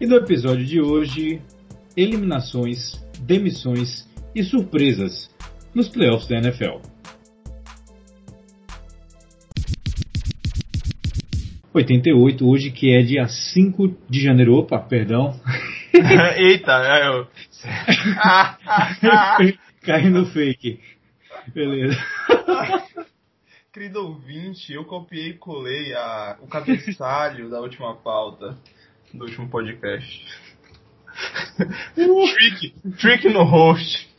E no episódio de hoje, eliminações, demissões e surpresas nos playoffs da NFL. ...88, hoje que é dia 5 de janeiro... ...opa, perdão... Eita, é, eu... Cai no fake. Beleza. Querido ouvinte, eu copiei e colei a, o cabeçalho da última pauta do último podcast. trick, trick no host.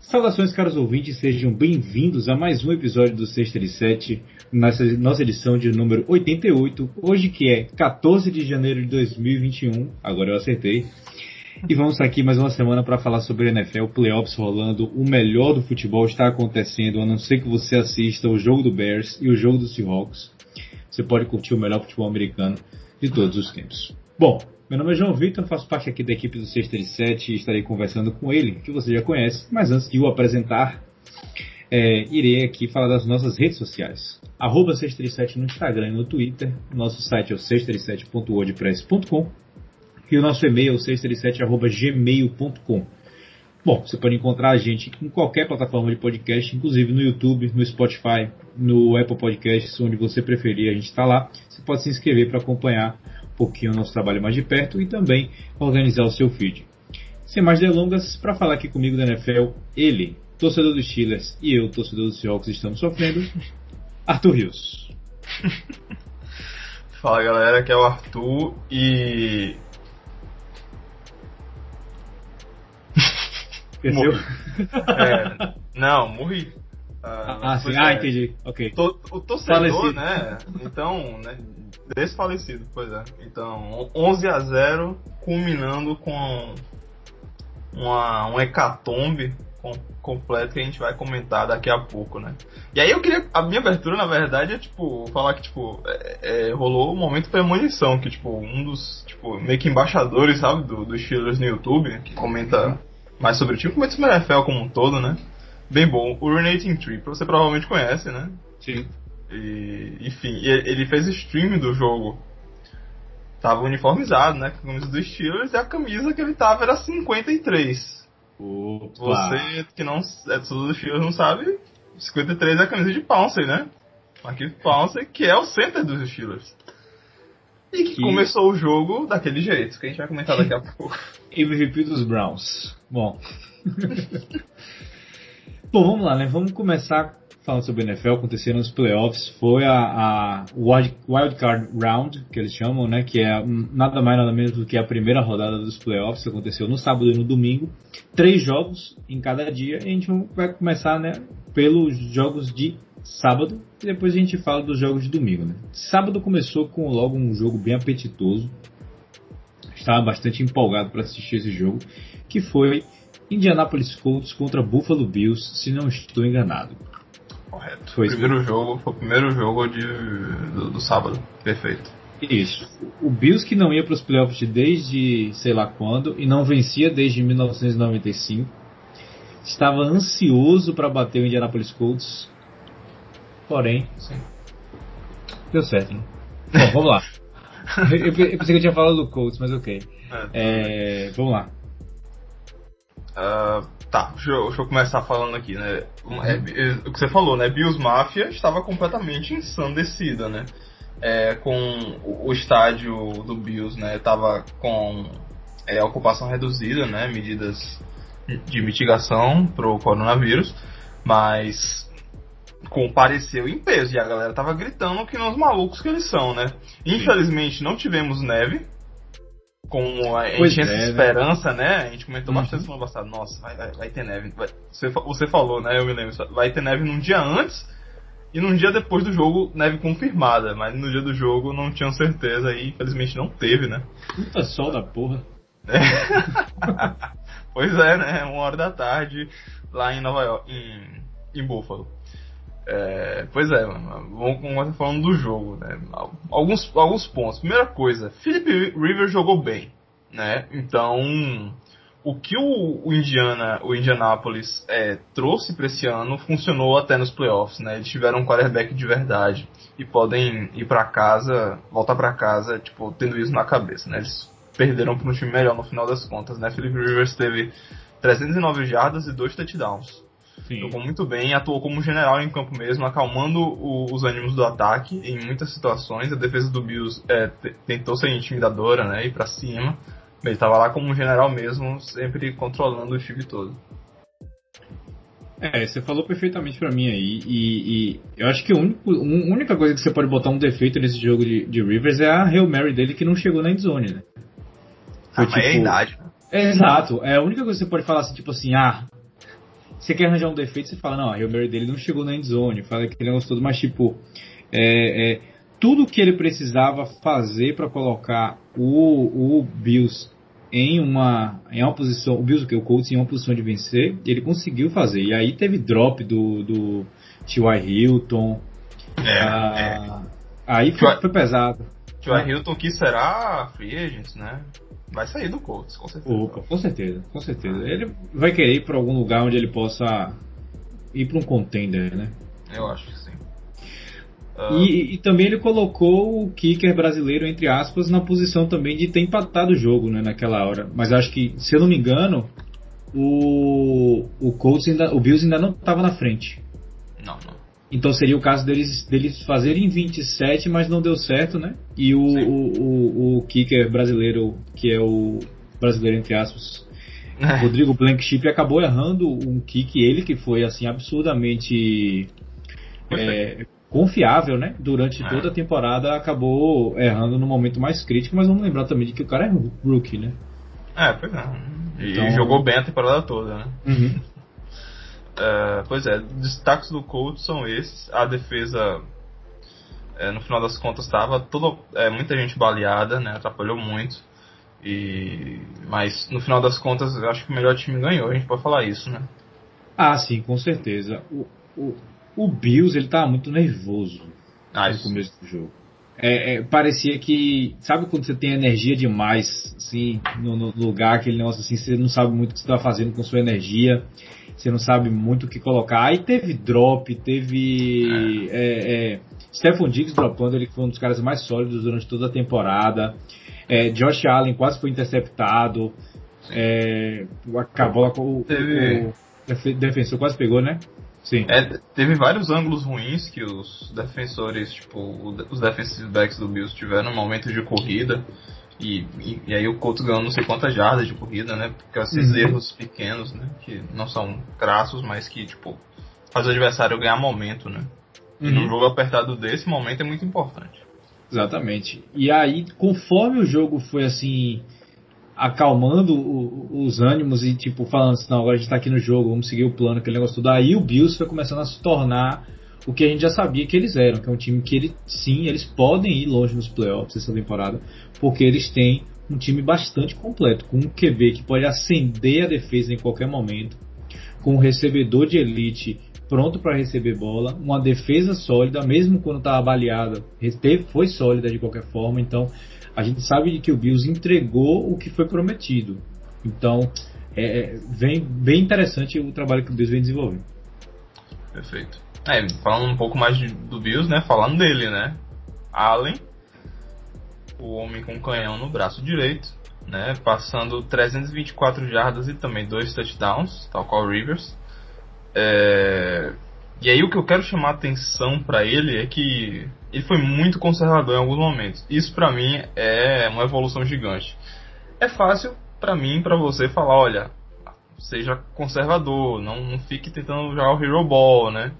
Saudações, caros ouvintes, sejam bem-vindos a mais um episódio do Sexta e Sete, nossa, nossa edição de número 88, hoje que é 14 de janeiro de 2021, agora eu acertei. E vamos aqui mais uma semana para falar sobre NFL, playoffs rolando, o melhor do futebol está acontecendo, a não ser que você assista o jogo do Bears e o jogo do Seahawks. Você pode curtir o melhor futebol americano de todos os tempos. Bom, meu nome é João Vitor, faço parte aqui da equipe do Sexta e Sete e estarei conversando com ele, que você já conhece, mas antes de o apresentar, é, irei aqui falar das nossas redes sociais. Arroba 637 no Instagram e no Twitter, nosso site é o 637.wordpress.com e o nosso e-mail é o 637.gmail.com. Bom, você pode encontrar a gente em qualquer plataforma de podcast, inclusive no YouTube, no Spotify, no Apple Podcasts, onde você preferir, a gente está lá. Você pode se inscrever para acompanhar um pouquinho o nosso trabalho mais de perto e também organizar o seu feed. Sem mais delongas, para falar aqui comigo da NFL, ele, torcedor dos Steelers, e eu, torcedor dos Seahawks, estamos sofrendo, Arthur Rios. Fala galera, aqui é o Arthur e. Esqueceu? É, não, morri. Ah, ah sim, ah, entendi. Ok. To, o torcedor, Falecido. né? Então, né? Desfalecido, pois é. Então, 11 a 0 culminando com uma, um hecatombe com, completo que a gente vai comentar daqui a pouco, né? E aí eu queria. A minha abertura, na verdade, é tipo, falar que, tipo, é, é, rolou um momento premonição, que, tipo, um dos, tipo, meio que embaixadores, sabe, do, dos Steelers no YouTube, que comenta mais sobre o time, comenta sobre o NFL como um todo, né? Bem bom. O Renating Tree, você provavelmente conhece, né? Sim. E, enfim, ele fez stream do jogo. Tava uniformizado, né? Com a camisa dos Steelers e a camisa que ele tava era 53. Opa. Você que não é do Steelers não sabe, 53 é a camisa de Pouncey, né? Aquele Pouncey que é o center dos Steelers. E que, que, começou o jogo daquele jeito, que a gente vai comentar daqui a pouco. MVP dos Browns. Bom. Bom, vamos lá, né? Vamos começar falando sobre NFL, aconteceram os playoffs, foi a, a Wild Card Round, que eles chamam, né, que é nada mais nada menos do que a primeira rodada dos playoffs, que aconteceu no sábado e no domingo, três jogos em cada dia, e a gente vai começar, né, pelos jogos de sábado, e depois a gente fala dos jogos de domingo, né. Sábado começou com logo um jogo bem apetitoso, estava bastante empolgado para assistir esse jogo, que foi Indianapolis Colts contra Buffalo Bills, se não estou enganado. Correto. Foi primeiro jogo, foi o primeiro jogo de, do, do sábado. Perfeito. Isso. O Bills que não ia para os playoffs desde sei lá quando e não vencia desde 1995. Estava ansioso para bater o Indianapolis Colts. Porém, Sim. deu certo, né? Bom, vamos lá. eu, eu, pensei que eu tinha falado do Colts, mas ok. É, é, vamos lá. Uh, tá, deixa eu, deixa eu, começar falando aqui, né? É, é, o que você falou, né? Bills Mafia estava completamente ensandecida, né? É, com o, o, estádio do Bills, né? Tava com é, ocupação reduzida, né? Medidas de mitigação pro coronavírus, mas compareceu em peso e a galera tava gritando que nos malucos que eles são, né? Infelizmente não tivemos neve, como a gente tinha é, essa né? esperança, né? A gente comentou uhum. bastante semana passada, nossa, vai, vai, vai ter neve. Vai, você, você falou, né? Eu me lembro, vai ter neve num dia antes e num dia depois do jogo, neve confirmada. Mas no dia do jogo não tinham certeza e infelizmente não teve, né? Puta sol da porra. É. pois é, né? Uma hora da tarde lá em Nova York, em, em Buffalo. É, pois é, vamos começar falando do jogo, né? Alguns, alguns pontos. Primeira coisa, Philip Rivers jogou bem, né? Então, o que o, o Indiana, o Indianapolis é, trouxe para esse ano funcionou até nos playoffs, né? Eles tiveram um quarterback de verdade e podem ir para casa, voltar para casa, tipo, tendo isso na cabeça, né? Eles perderam para um time melhor no final das contas, né? Philip Rivers teve 309 jardas e dois touchdowns. Sim. Jogou muito bem, atuou como general em campo mesmo, acalmando o, os ânimos do ataque em muitas situações. A defesa do Bills é, tentou ser intimidadora, né? Ir para cima. Ele estava lá como um general mesmo, sempre controlando o time todo. É, você falou perfeitamente para mim aí, e, e, eu acho que a única coisa que você pode botar um defeito nesse jogo de, de Rivers é a Hail Mary dele que não chegou na endzone, né? Foi, ah, tipo, é a idade. É, exato, é a única coisa que você pode falar assim, tipo assim, ah, você quer arranjar um defeito, você fala, não, a Hail Mary dele não chegou na endzone, fala aquele negócio todo, mas tipo, é, é, tudo que ele precisava fazer para colocar o, o Bills em uma, em uma posição, o Bills, o Colts em uma posição de vencer, ele conseguiu fazer. E aí teve drop do, do T.Y. Hilton. É, ah, é. Aí foi, foi pesado. T.Y. Hilton que será free agent, né? Vai sair do Colts, com certeza. Opa, com certeza, com certeza. Ele vai querer ir para algum lugar onde ele possa ir para um contender, né? Eu acho que sim. Uh... E, e, também ele colocou o kicker brasileiro, entre aspas, na posição também de ter empatado o jogo né, naquela hora. Mas acho que, se eu não me engano, o, o Colts ainda, o Bills ainda não estava na frente. Não, não. Então seria o caso deles, deles fazerem 27, mas não deu certo, né? E o, o, o, o, kicker brasileiro, que é o brasileiro entre aspas, é. Rodrigo Blankship, acabou errando um kick, ele que foi assim absurdamente é, confiável, né? Durante é. toda a temporada acabou errando no momento mais crítico, mas vamos lembrar também de que o cara é rookie, né? É, pois é. E então... jogou bem a temporada toda, né? Uhum. É, pois é, destaques do Colts são esses. A defesa, é, no final das contas, estava toda é, muita gente baleada, né? Atrapalhou muito. E mas no final das contas, eu acho que o melhor time ganhou. A gente pode falar isso, né? Ah, sim, com certeza. O, o, o Bills, ele tava muito nervoso ah, no começo do jogo. É, é, parecia que. Sabe quando você tem energia demais, assim, no, no, lugar, aquele negócio assim, você não sabe muito o que você está fazendo com sua energia, você não sabe muito o que colocar. Aí teve drop, teve. É. É, Stephon Diggs dropando, ele foi um dos caras mais sólidos durante toda a temporada. É, Josh Allen quase foi interceptado. É, acabou o, o, o defensor quase pegou, né? Sim. É, teve vários ângulos ruins que os defensores, tipo, os defensive backs do Bills tiveram no momento de corrida. E, e, e, aí o Colts ganhou não sei quantas jardas de corrida, né? Porque esses uhum. erros pequenos, né? Que não são crassos, mas que, tipo, faz o adversário ganhar momento, né? Uhum. E num jogo apertado desse, momento é muito importante. Exatamente. E aí, conforme o jogo foi assim acalmando o, os ânimos e tipo falando assim, não, agora a gente tá aqui no jogo, vamos seguir o plano, aquele negócio tudo. Aí o Bills foi começando a se tornar o que a gente já sabia que eles eram, que é um time que ele, sim, eles podem ir longe nos playoffs essa temporada, porque eles têm um time bastante completo, com um QB que pode acender a defesa em qualquer momento, com um recebedor de elite pronto para receber bola, uma defesa sólida, mesmo quando estava baleada, foi sólida de qualquer forma, então a gente sabe que o Bills entregou o que foi prometido. Então, é, é vem bem interessante o trabalho que o Bills vem desenvolvendo. Perfeito. É, falando um pouco mais de, do Bills, né? Falando dele, né? Allen, o homem com canhão no braço direito, né? Passando 324 jardas e também dois touchdowns, tal qual Rivers. É, e aí o que eu quero chamar a atenção para ele é que ele foi muito conservador em alguns momentos. Isso para mim é uma evolução gigante. É fácil para mim, para você falar, olha, seja conservador, não, não fique tentando jogar o Hero Ball, né?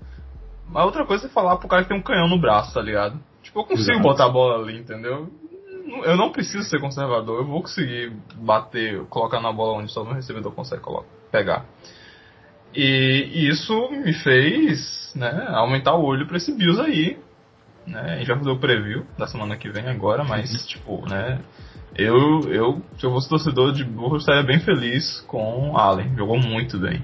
Mas outra coisa é falar pro cara que tem um canhão no braço, tá ligado? Tipo, eu consigo Exato. botar a bola ali, entendeu? Eu não preciso ser conservador, eu vou conseguir bater, colocar na bola onde só o recebedor consegue colocar, pegar. E, isso me fez né, aumentar o olho para esse Bills aí. Né? A gente vai fazer o preview da semana que vem agora, mas uhum. tipo, né? Eu, eu, se eu fosse torcedor de Burro, eu estaria bem feliz com Allen. Jogou muito bem.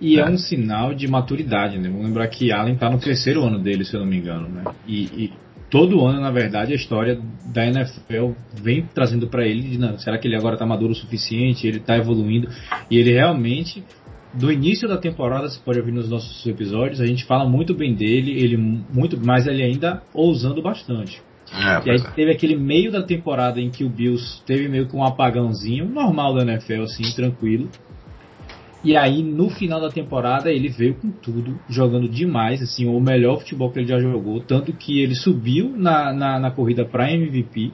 E é. é um sinal de maturidade, né? Vamos lembrar que Allen está no terceiro ano dele, se eu não me engano, né? E, e todo ano, na verdade, a história da NFL vem trazendo para ele, de, não, será que ele agora está maduro o suficiente, ele está evoluindo, e ele realmente, do início da temporada, você pode ouvir nos nossos episódios, a gente fala muito bem dele, ele muito, mas ele ainda ousando bastante. É, e aí é. teve aquele meio da temporada em que o Bills teve meio que um apagãozinho, normal da NFL, assim, tranquilo. E aí, no final da temporada, ele veio com tudo, jogando demais, assim, o melhor futebol que ele já jogou. Tanto que ele subiu na, na, na corrida para MVP.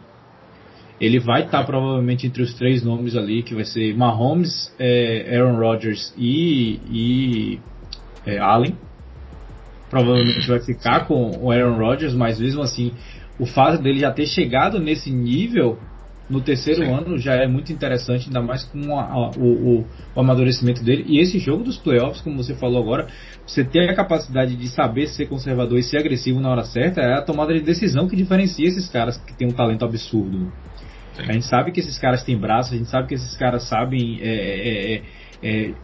Ele vai estar tá, provavelmente entre os três nomes ali, que vai ser Mahomes, é, Aaron Rodgers e, e é, Allen. Provavelmente vai ficar com o Aaron Rodgers, mas mesmo assim, o fato dele já ter chegado nesse nível no terceiro Sim. ano já é muito interessante, ainda mais com a, a, o, o, amadurecimento dele. E esse jogo dos playoffs, como você falou agora, você ter a capacidade de saber ser conservador e ser agressivo na hora certa é a tomada de decisão que diferencia esses caras que têm um talento absurdo. Sim. A gente sabe que esses caras têm braço, a gente sabe que esses caras sabem é, é, é, é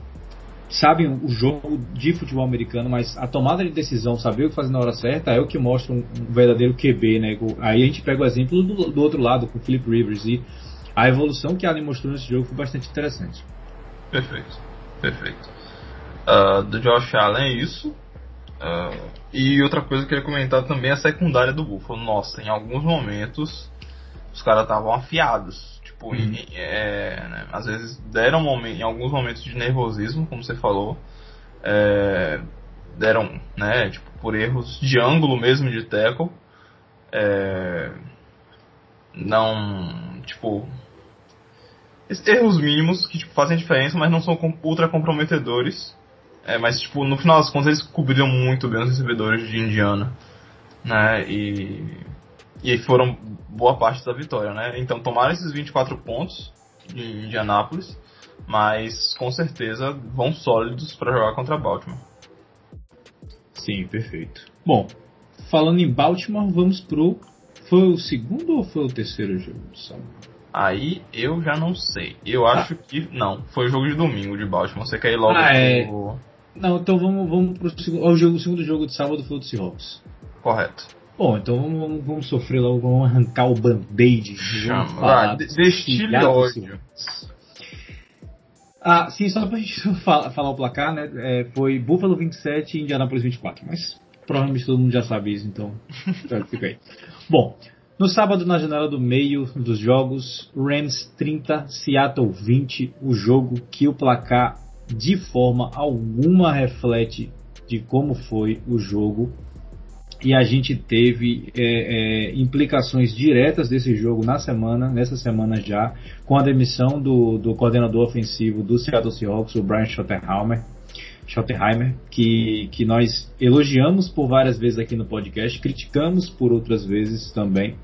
sabem o jogo de futebol americano, mas a tomada de decisão, saber o que fazer na hora certa, é o que mostra um, verdadeiro QB, né? Aí a gente pega o exemplo do, do, outro lado, com o Philip Rivers, e a evolução que Allen mostrou nesse jogo foi bastante interessante. Perfeito, perfeito. Uh, do Josh Allen é isso. Uh, e outra coisa que eu queria comentar também é a secundária do Buffalo. Nossa, em alguns momentos os caras estavam afiados Tipo, em, é, né, às vezes deram em alguns momentos de nervosismo, como você falou, é, deram, né, tipo, por erros de ângulo mesmo de tackle, é, não, tipo, erros mínimos que tipo, fazem diferença, mas não são ultra comprometedores. É, mas tipo, no final das contas eles cobriram muito bem os recebedores de Indiana, né? E e foram boa parte da vitória, né? Então tomaram esses 24 pontos em Indianápolis, mas com certeza vão sólidos para jogar contra Baltimore. Sim, perfeito. Bom, falando em Baltimore, vamos pro. Foi o segundo ou foi o terceiro jogo do sábado? Aí eu já não sei. Eu acho ah. que. Não, foi o jogo de domingo de Baltimore. Você quer ir logo ah, é... Não, então vamos, vamos pro segundo. O, jogo, o segundo jogo de sábado foi o do Seahawks. Correto. Bom, então vamos, vamos sofrer logo, vamos arrancar o band-aid. Ah, destile ódio. Ah, sim, só pra gente falar, falar o placar, né? É, foi Buffalo 27 e Indianapolis 24, mas provavelmente todo mundo já sabe isso, então fica aí. Bom, no sábado, na janela do meio dos jogos, Rams 30, Seattle 20, o jogo que o placar de forma alguma reflete de como foi o jogo e a gente teve é, é, implicações diretas desse jogo na semana, nessa semana já, com a demissão do, do coordenador ofensivo do Seattle Seahawks, o Brian Schottenheimer, Schottenheimer que, que nós elogiamos por várias vezes aqui no podcast, criticamos por outras vezes também.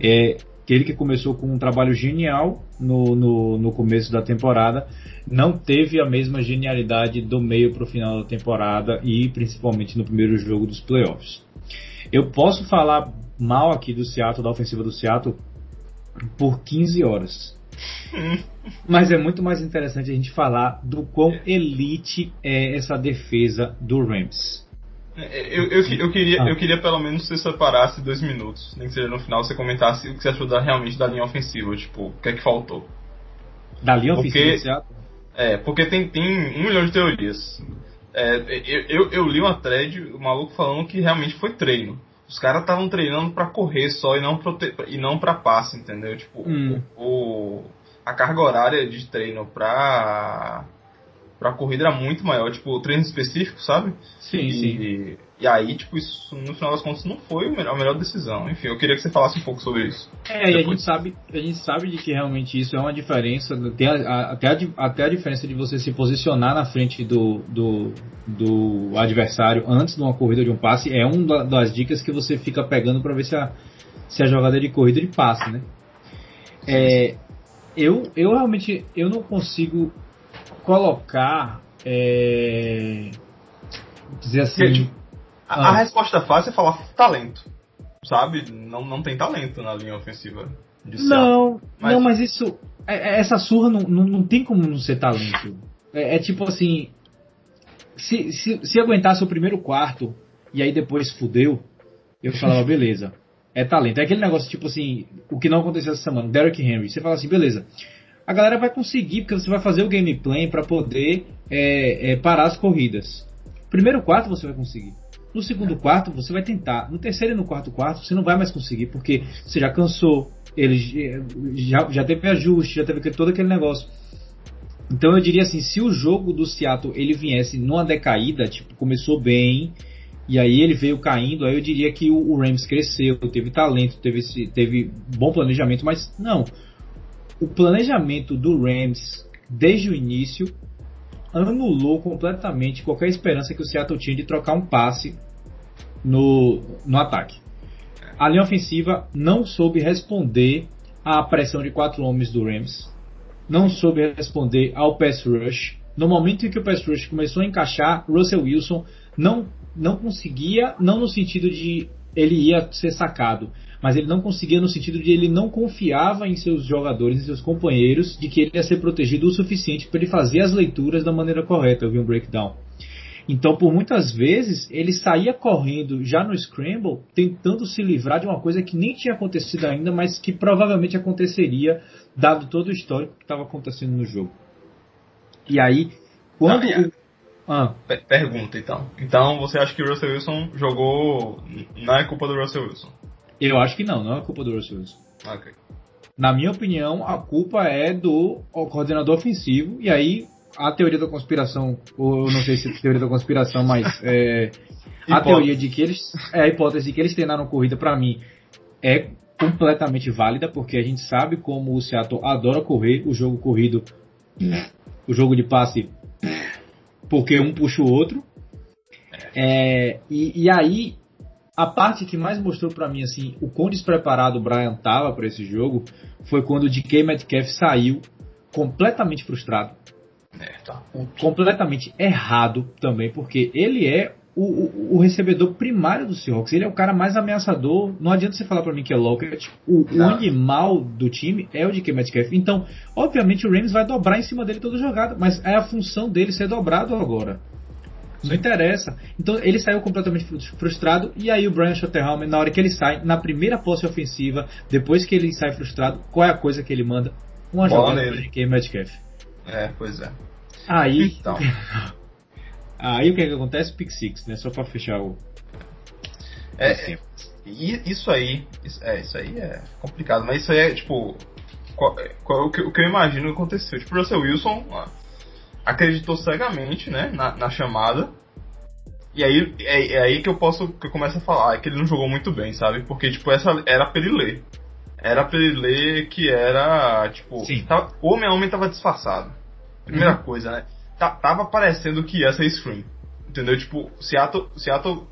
É, ele que começou com um trabalho genial no, no, no começo da temporada, não teve a mesma genialidade do meio para o final da temporada e principalmente no primeiro jogo dos playoffs. Eu posso falar mal aqui do Seattle, da ofensiva do Seattle, por 15 horas. Mas é muito mais interessante a gente falar do quão elite é essa defesa do Rams. É, eu, eu, eu, queria, ah. eu queria pelo menos que você separasse dois minutos, nem que seja no final você comentasse o que você achou da, realmente da linha ofensiva, tipo, o que é que faltou. Da linha porque, ofensiva? É, porque tem, tem um milhão de teorias. É, eu, eu, eu, li uma thread, o maluco falando que realmente foi treino. Os caras estavam treinando para correr só e não, prote... e não pra passe, entendeu? Tipo, hum. o, o, a carga horária de treino pra pra corrida era muito maior, tipo, treino específico, sabe? Sim, e, sim. E aí, tipo, isso no final das contas não foi a melhor decisão. Enfim, eu queria que você falasse um pouco sobre isso. É, e a gente sabe, a gente sabe de que realmente isso é uma diferença, até a, até a, até a diferença de você se posicionar na frente do, do, do adversário antes de uma corrida de um passe é uma das dicas que você fica pegando para ver se a, se a jogada é de corrida de passe, né? É, eu, eu realmente eu não consigo colocar. É, dizer assim. Tipo, a, ah. a, resposta fácil é falar talento. Sabe? Não, não tem talento na linha ofensiva. não, mas... não, mas isso. É, é, essa surra não, não, não tem como não ser talento. É, é tipo assim. Se, se, se aguentasse o primeiro quarto e aí depois fudeu, eu falava, beleza. é talento. É aquele negócio tipo assim, o que não aconteceu essa semana, Derrick Henry. Você fala assim, beleza. A galera vai conseguir, porque você vai fazer o gameplay para poder é, é, parar as corridas. Primeiro quarto você vai conseguir. No segundo quarto você vai tentar. No terceiro e no quarto quarto você não vai mais conseguir, porque você já cansou, ele já, já teve ajuste, já teve todo aquele negócio. Então eu diria assim, se o jogo do Seattle ele viesse numa decaída, tipo, começou bem, e aí ele veio caindo, aí eu diria que o, o Rams cresceu, teve talento, teve, teve bom planejamento, mas não. O planejamento do Rams, desde o início, anulou completamente qualquer esperança que o Seattle tinha de trocar um passe no, no ataque. A linha ofensiva não soube responder à pressão de quatro homens do Rams não soube responder ao pass rush. No momento em que o pass rush começou a encaixar, Russell Wilson não, não conseguia, não no sentido de ele ia ser sacado, mas ele não conseguia no sentido de ele não confiava em seus jogadores, em seus companheiros, de que ele ia ser protegido o suficiente para ele fazer as leituras da maneira correta. Eu vi um breakdown. Então, por muitas vezes, ele saía correndo já no Scramble, tentando se livrar de uma coisa que nem tinha acontecido ainda, mas que provavelmente aconteceria, dado todo o histórico que estava acontecendo no jogo. E aí, quando. Ah, é. ah. Pergunta então. Então, você acha que o Russell Wilson jogou. Não é culpa do Russell Wilson? Eu acho que não, não é culpa do Russell Wilson. Na minha opinião, a culpa é do coordenador ofensivo, e aí a teoria da conspiração, ou eu não sei se é teoria da conspiração, mas é, a teoria de que eles. É a hipótese de que eles treinaram corrida, para mim, é completamente válida, porque a gente sabe como o Seattle adora correr o jogo corrido, o jogo de passe, porque um puxa o outro. É, e, e aí, a parte que mais mostrou para mim assim o quão despreparado o Brian tava para esse jogo foi quando o DK Metcalf saiu completamente frustrado é, tá. Completamente errado também, porque ele é o, o, o, recebedor primário do Seahawks. Ele é o cara mais ameaçador. Não adianta você falar para mim que é Lockett. O, o, animal do time é o de Metcalf. Então, obviamente, o Rams vai dobrar em cima dele toda jogada, mas é a função dele ser dobrado agora. Não interessa. Então ele saiu completamente frustrado. E aí o Brian Schottenheimer, na hora que ele sai, na primeira posse ofensiva, depois que ele sai frustrado, qual é a coisa que ele manda? Uma Bola jogada para DK Metcalf. É, pois é. Aí. Então. aí o que, é que acontece? Pick Six, né? Só pra fechar o. É, é isso aí. Isso, é, isso aí é complicado, mas isso aí é tipo. Qual, qual, o, que, o que eu imagino que aconteceu? Tipo, o Russell Wilson acreditou cegamente, né, na, na chamada. E aí é, é, aí que eu posso que eu começo a falar é que ele não jogou muito bem, sabe? Porque tipo essa era pra ele ler. Era pra ele ler que era tipo, Sim. Tava, o homem a homem tava disfarçado. Primeira uhum. coisa, né? Tá, tava parecendo que ia ser screen. Entendeu? Tipo, Seattle, Seattle.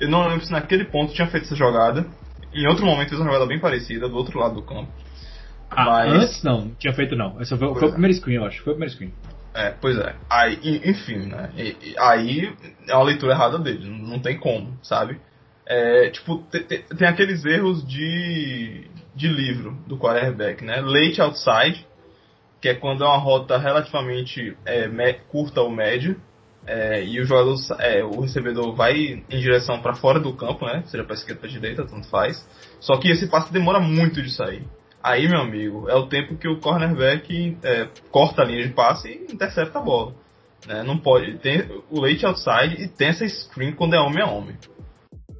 Eu não lembro se naquele ponto tinha feito essa jogada. Em outro momento fez uma jogada bem parecida, do outro lado do campo. Ah, Mas... antes não, tinha feito não. Esse foi, foi o é. primeiro screen, eu acho. Foi o primeiro screen. É, pois é. Aí, enfim, né? Aí é uma leitura errada dele, não tem como, sabe? É, tipo, tem, tem, aqueles erros de, de livro do quarterback, né? Late outside, que é quando é uma rota relativamente é, curta ou média, é, e o jogador, é, o recebedor vai em direção para fora do campo, né? Seja para esquerda para direita, tanto faz. Só que esse passe demora muito de sair. Aí, meu amigo, é o tempo que o cornerback é, corta a linha de passe e intercepta a bola. Né? Não pode. Tem o late outside e tem essa screen quando é homem a homem.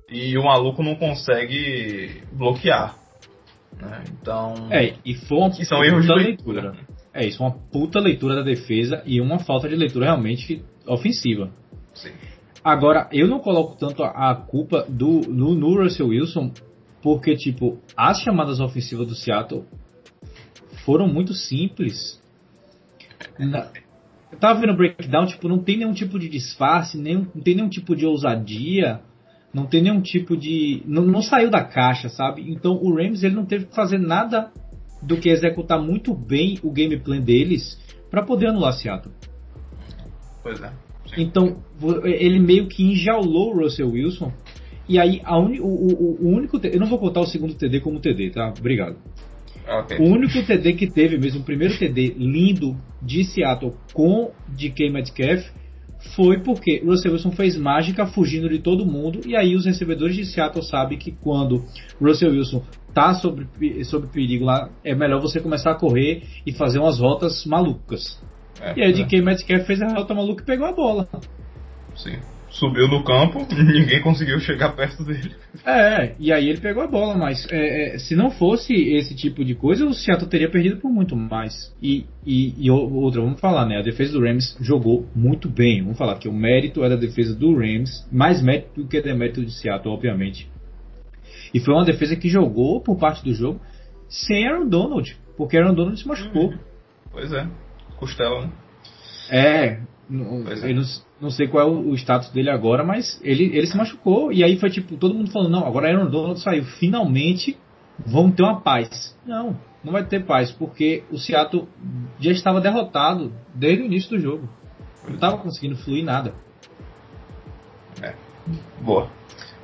E o maluco não consegue bloquear. Né? Então. É, e, foi e são erros de leitura. leitura. É isso, uma puta leitura da defesa e uma falta de leitura realmente ofensiva. Sim. Agora, eu não coloco tanto a, culpa do, no, no Russell Wilson, porque, tipo, as chamadas ofensivas do Seattle foram muito simples. Na, eu tava vendo o breakdown, tipo, não tem nenhum tipo de disfarce, nenhum, não tem nenhum tipo de ousadia, não tem nenhum tipo de. Não, não saiu da caixa, sabe? Então o Rams ele não teve que fazer nada do que executar muito bem o gameplay deles para poder anular Seattle. Pois é. Sim. Então, ele meio que enjaulou o Russell Wilson. E aí, a uni, o, o, o, único. Eu não vou contar o segundo TD como TD, tá? Obrigado. Okay. O único TD que teve mesmo, o primeiro TD lindo de Seattle com DK Metcalf, foi porque Russell Wilson fez mágica fugindo de todo mundo e aí os recebedores de Seattle sabem que quando Russell Wilson tá sobre, sobre perigo lá, é melhor você começar a correr e fazer umas rotas malucas. É, e aí é. DK Metcalf fez a rota maluca e pegou a bola. Sim subiu no campo, ninguém conseguiu chegar perto dele. É, e aí ele pegou a bola, mas é, é, se não fosse esse tipo de coisa, o Seattle teria perdido por muito mais. E, e, e, outra, vamos falar, né? A defesa do Rams jogou muito bem. Vamos falar que o mérito é da defesa do Rams, mais mérito do que demérito de Seattle, obviamente. E foi uma defesa que jogou por parte do jogo sem Aaron Donald, porque Aaron Donald se machucou. Uhum. Pois é, costela, né? É, é. Não, não, sei qual é o, o, status dele agora, mas ele, ele se machucou. E aí foi tipo, todo mundo falando, não, agora Aaron Donald saiu. Finalmente vamos ter uma paz. Não, não vai ter paz, porque o Seattle já estava derrotado desde o início do jogo. Não estava conseguindo fluir nada. É. Boa.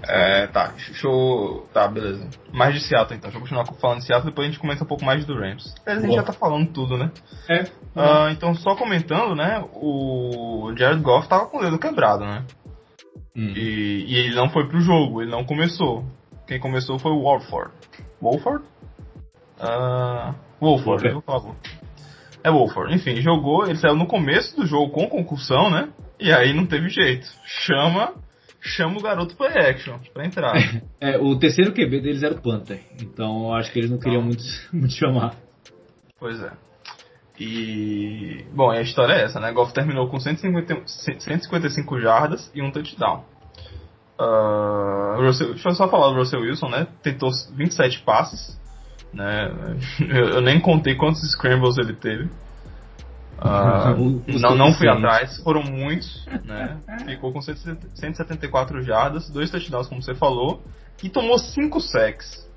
É, tá, deixa eu. Tá, beleza. Mais de Seattle então. Deixa eu continuar falando de Seattle, depois a gente comenta um pouco mais do Rams. A gente Boa. já tá falando tudo, né? É. Uh, então, só comentando, né? O Jared Goff tava com o dedo quebrado, né? Hum. E, e, ele não foi pro jogo, ele não começou. Quem começou foi o Wolford. Wolford? Uh, Wolford, eu falo. É Wolford. Enfim, jogou, ele saiu no começo do jogo com concussão, né? E aí não teve jeito. Chama chama o garoto play action pra entrar. é, o terceiro QB deles era o Panther, então eu acho que eles não queriam então, muito, muito chamar. Pois é. E. Bom, a história é essa, né? Goff terminou com 150, 155 jardas e um touchdown. Uh, Russell, deixa eu só falar do Russell Wilson, né? Tentou 27 passes. Né? Eu, eu nem contei quantos scrambles ele teve. Uh, não, não fui atrás, foram muitos, né? Ficou com 174 jardas, dois touchdowns, como você falou, e tomou 5 sacks.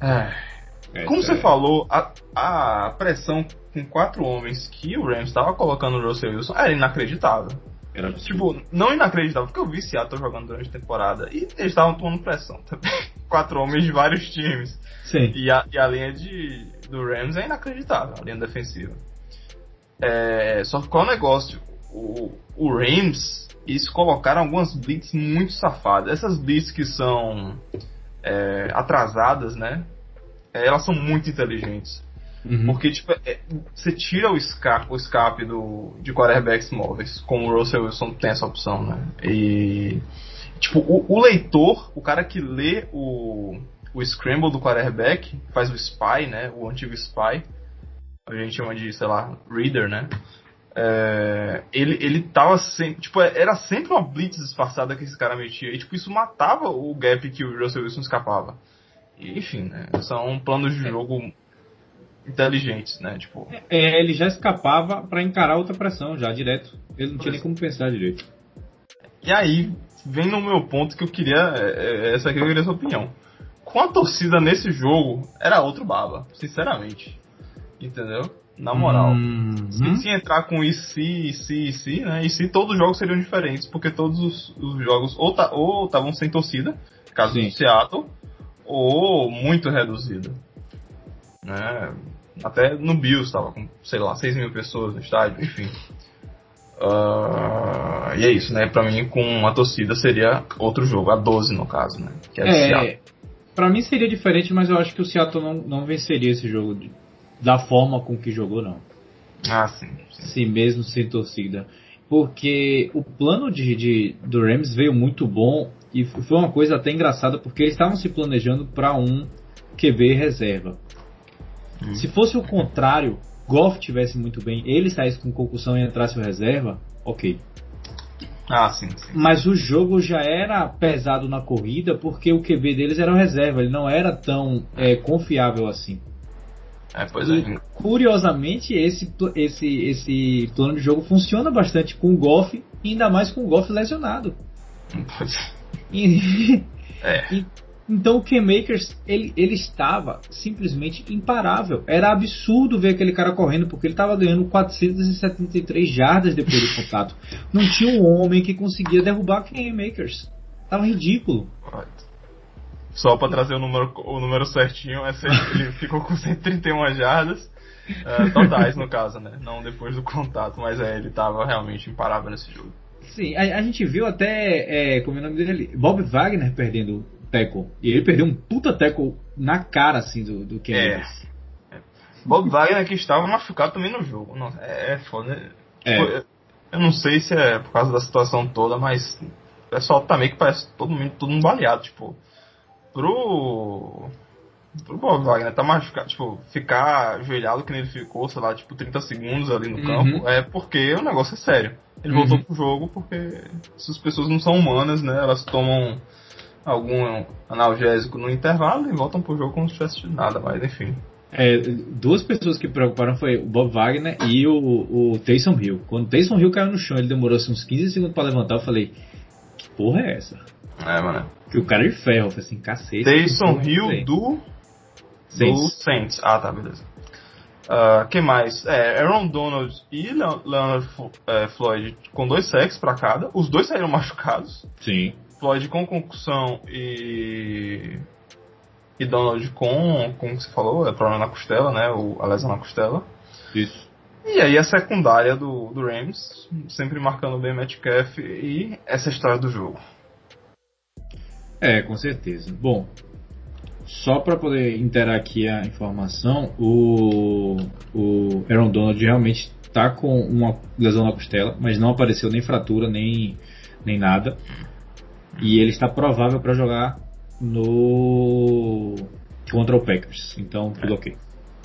É, como você é. falou, a, a pressão com quatro homens que o Rams estava colocando no Russell Wilson era inacreditável. Era tipo, não inacreditável, porque eu vi Seattle jogando durante a temporada e eles estavam tomando pressão também. quatro homens de vários times. Sim. E a, e a linha de, do Rams é inacreditável, a linha defensiva. É, só que qual é o negócio? O, o Rams, eles colocaram algumas blitz muito safadas. Essas blitz que são é, atrasadas, né? É, elas são muito inteligentes. Uhum. Porque, tipo, é, você tira o escape, o escape do, de quarterbacks móveis, como o Russell Wilson tem essa opção, né? E, tipo, o, o leitor, o cara que lê o, o scramble do quarterback, faz o spy, né? O antigo spy, a gente chama de, sei lá, reader, né? É, ele, ele tava sempre. Tipo, era sempre uma blitz disfarçada que esse cara metia. E tipo, isso matava o gap que o Russell Wilson escapava. E, enfim, né? São planos de jogo inteligentes, né? Tipo. É, ele já escapava para encarar outra pressão já, direto. Ele não tinha nem como pensar direito. E aí, vem no meu ponto que eu queria. É, é, essa aqui eu queria sua opinião. Com a torcida nesse jogo, era outro baba, sinceramente. Entendeu? Na moral. Uhum. Se, se, entrar com e se, e se, e se, né? E se todos os jogos seriam diferentes, porque todos os, os jogos ou estavam sem torcida, caso Sim. do Seattle, ou muito reduzido. Né? Até no Bills estava com, sei lá, 6 mil pessoas no estádio, enfim. Uh, e é isso, né? Pra mim, com a torcida seria outro jogo, a 12 no caso, né? Que é, é pra mim seria diferente, mas eu acho que o Seattle não, não venceria esse jogo da forma com que jogou, não. Ah, sim. Sim, sim mesmo sem torcida. Porque o plano de, de, do Rams veio muito bom e foi uma coisa até engraçada porque eles estavam se planejando para um QB reserva. Hum. Se fosse o contrário, Goff tivesse muito bem, ele saísse com concussão e entrasse o reserva, ok. Ah, sim, sim. Mas o jogo já era pesado na corrida porque o QB deles era o reserva, ele não era tão é, confiável assim. É, pois e, é. Curiosamente, esse, esse, esse plano de jogo funciona bastante com o Goff, ainda mais com o Goff lesionado. E, é. e, então o K-Makers, ele, ele estava simplesmente imparável. Era absurdo ver aquele cara correndo, porque ele estava ganhando 473 jardas depois do contato. Não tinha um homem que conseguia derrubar K-Makers. Tava ridículo. Só para trazer o número, o número certinho, é ele ficou com 131 jardas É, totais, no caso, né? Não depois do contato, mas é, ele tava realmente imparável nesse jogo. Sim, a, a gente viu até, é, como é o nome dele? Bob Wagner perdendo tackle. E ele perdeu um puta tackle na cara, assim, do, do Ken É. Bob Wagner que estava machucado também no jogo. Nossa, é, é foda. É. Eu não sei se é por causa da situação toda, mas o pessoal tá meio que parece todo mundo, todo mundo baleado, tipo. Pro. Pro Bob Wagner tá machucado, tipo, ficar ajoelhado que nem ele ficou, sei lá, tipo, 30 segundos ali no Uhum. campo, é porque o negócio é sério. Ele Uhum. voltou pro jogo porque essas pessoas não são humanas, né? Elas tomam algum analgésico no intervalo e voltam pro jogo como se tivesse nada, mas enfim. É, duas pessoas que preocuparam foi o Bob Wagner e o, o Taysom Hill. Quando o Taysom Hill caiu no chão, ele demorou assim, uns 15 segundos pra levantar, eu falei, que porra é essa? É, mano. Que o cara é de ferro, falei assim, cacete. Taysom é Hill do aí? do Saints. Saints. Ah, tá, beleza. Ah, quem mais? É, Aaron Donald e Le- Leonard é, Floyd com dois sacks pra cada. Os dois saíram machucados. Sim. Floyd com concussão e. E Donald com. Como você falou? É problema na costela, né? O, a lesão na costela. Isso. E aí a secundária do, do Rams, sempre marcando bem Metcalf e essa história do jogo. É, com certeza. Bom, só para poder interar aqui a informação, o, o Aaron Donald realmente tá com uma lesão na costela, mas não apareceu nem fratura, nem, nem nada. E ele está provável para jogar no contra o Packers. Então, tudo ok.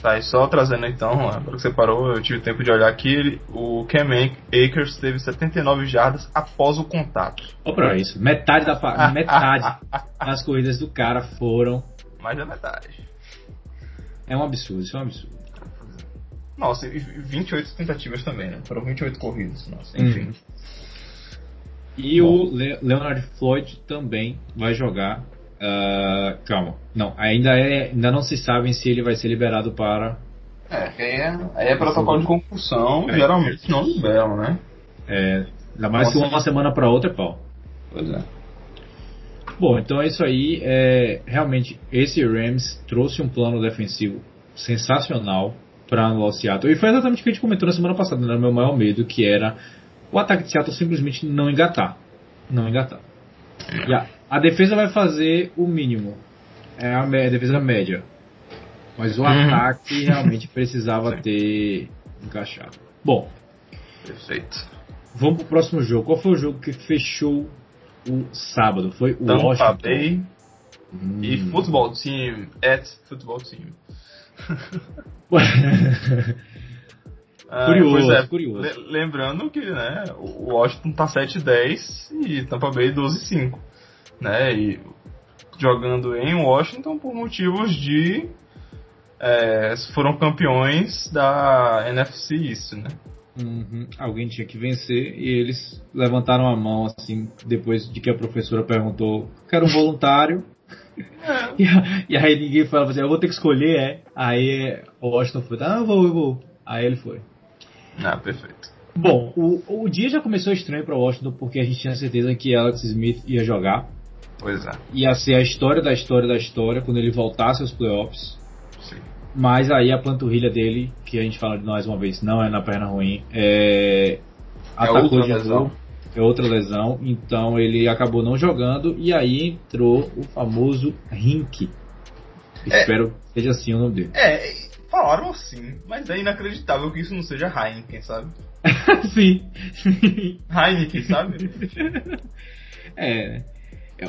Tá, e só trazendo então, agora que você parou, eu tive tempo de olhar aqui, ele- o Cam Akers teve 79 jardas após o contato. Olha pra isso. Metade da metade das corridas do cara foram. Mais da metade. É um absurdo, isso é um absurdo. Nossa, e 28 tentativas também, né? Foram 28 corridas, nossa, enfim. Uhum. E o Le- Leonard Floyd também vai jogar. Ah, calma, não, ainda, é, ainda não se sabe se ele vai ser liberado para. É, que aí é, aí é protocolo de concussão, É. geralmente não liberam, né? É, ainda mais que Nossa. uma semana para outra é pau. Pois é. Bom, então é isso aí. É, realmente, esse Rams trouxe um plano defensivo sensacional para anular o Seattle. E foi exatamente o que a gente comentou na semana passada, né? Meu maior medo, que era o ataque de Seattle simplesmente não engatar. Não engatar. E a, a defesa vai fazer o mínimo. É a, a defesa média. Mas o Uhum. ataque realmente precisava ter encaixado. Bom, Perfeito. vamos pro próximo jogo. Qual foi o jogo que fechou o sábado? Foi o Tampa Washington. Bay Hum. e Football Team, at Football Team. Ah, Curioso, pois é, curioso. le- lembrando que né, o Washington tá 7-10 e Tampa Bay 12-5. Né, e jogando em Washington por motivos de. é, foram campeões da NFC East, né? Uhum. Alguém tinha que vencer e eles levantaram a mão assim depois de que a professora perguntou: quero um voluntário. e, a- e aí ninguém falava assim: eu vou ter que escolher, é. Aí o Washington foi: ah, eu vou, eu vou. Aí ele foi. Ah, perfeito. Bom, o, o dia já começou estranho para Washington porque a gente tinha certeza que Alex Smith ia jogar. Pois é, Ia ser a história da história da história quando ele voltasse aos playoffs. sim. Mas aí a panturrilha dele, que a gente fala de mais uma vez, não é na perna ruim, é. Atacou outra de lesão. É outra lesão. Então ele acabou não jogando e aí entrou o famoso Rink. É. Espero que seja assim o nome dele. É, falaram assim, mas é inacreditável que isso não seja Heineken, sabe? Sim. Heineken, sabe? É.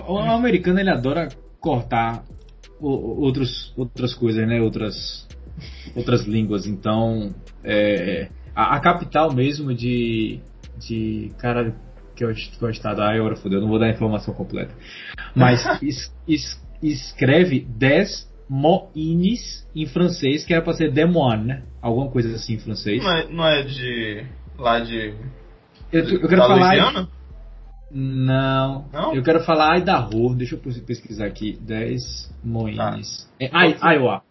O americano ele adora cortar outros, outras coisas, né? Outras, outras línguas. Então, é, a, a capital mesmo de. de cara, que é o, é estado. Ah, agora fodeu, não vou dar a informação completa. Mas es- es- escreve 10 moines em francês, que era pra ser demoine, né? Alguma coisa assim em francês. Não é, não é de. lá de. Eu, eu quero falar. Louisiana? Não. Não? Eu quero falar Idaho. Deixa eu pes- pesquisar aqui. 10 moines. É, I- Iowa.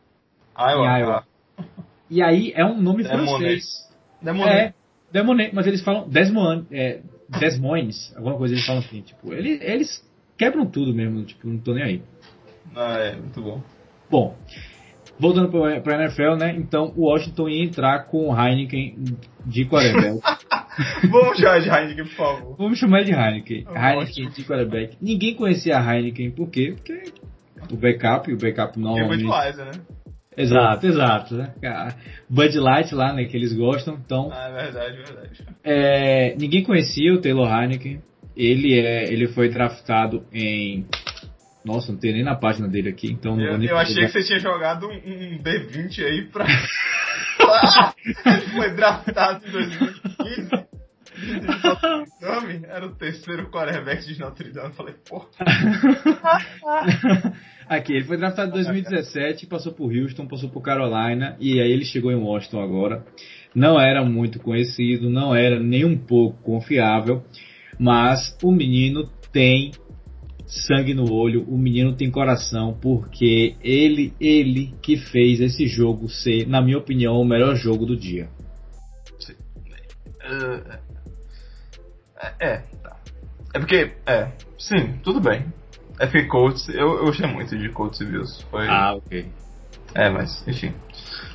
Ah, Em Iowa. E aí é um nome Demoné. francês. Demoné. É, Demoné, mas eles falam Desmoines, é, Desmoines, alguma coisa eles falam assim, tipo, eles, eles quebram tudo mesmo, tipo, não tô nem aí. Ah, é, muito bom. Bom, voltando para a NFL, né? Então o Washington ia entrar com o Heineken de quarterback. Vamos chamar de Heineken, por favor. Vamos chamar de Heineken. Heineken de quarterback. Ninguém conhecia a Heineken, por quê? Porque o backup, o backup normalmente... É Budweiser, né? Exato, exato. Né? Bud Light lá, né, que eles gostam, então... Ah, é verdade, verdade. É, ninguém conhecia o Taylor Heineken. Ele, é, ele foi draftado em nossa, não tem nem na página dele aqui, então não eu, vou nem Eu achei que você tinha jogado um, um D20 aí pra. Ele foi draftado em 2015. nome era o terceiro quarterback de Notre Dame. Eu falei, pô. Aqui, ele foi draftado em 2017, passou por Houston, passou por Carolina e aí ele chegou em Washington agora. Não era muito conhecido, não era nem um pouco confiável, mas o menino tem sangue no olho, o menino tem coração, porque ele, ele que fez esse jogo ser, na minha opinião, o melhor jogo do dia. É, é, é, tá. É porque, é, sim, tudo bem. É porque Colts, eu, eu gostei muito de Colts e Bills. Foi... Ah, ok. É, mas, enfim.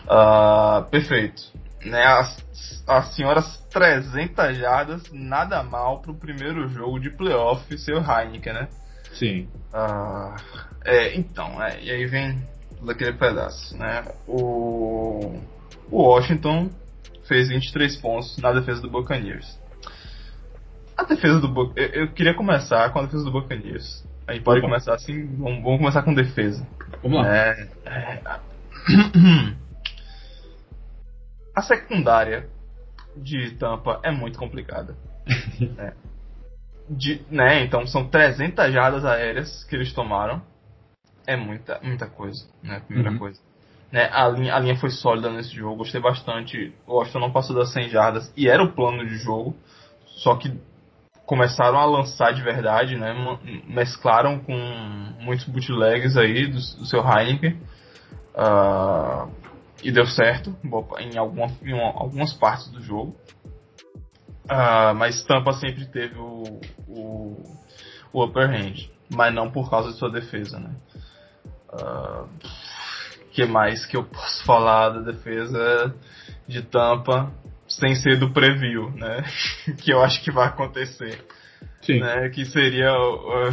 Uh, perfeito. Né, as, as senhoras 300 jardas, nada mal pro primeiro jogo de playoff ser o Heineken, né? Sim. Ah, é, então, é, e aí vem daquele pedaço, né? O, o Washington fez 23 pontos na defesa do Buccaneers. A defesa do eu, eu queria começar com a defesa do Buccaneers. A gente pode Opa. começar assim, vamos, vamos, começar com defesa. Vamos lá. É, é, a secundária de Tampa é muito complicada. é de, né, então são 300 jardas aéreas que eles tomaram. É muita, muita coisa, né? Primeira uhum. coisa. Né, a, linha, a linha foi sólida nesse jogo, gostei bastante. O Washington não passou das 100 jardas e era o plano de jogo, só que começaram a lançar de verdade, né? Mesclaram com muitos bootlegs aí do, do seu Heineken. Uh, e deu certo em, alguma, em algumas partes do jogo. Uh, mas Tampa sempre teve o, o, o, upper hand, mas não por causa de sua defesa, né? Uh, que mais que eu posso falar da defesa de Tampa sem ser do preview, né? que eu acho que vai acontecer. Sim. Né? Que seria uh,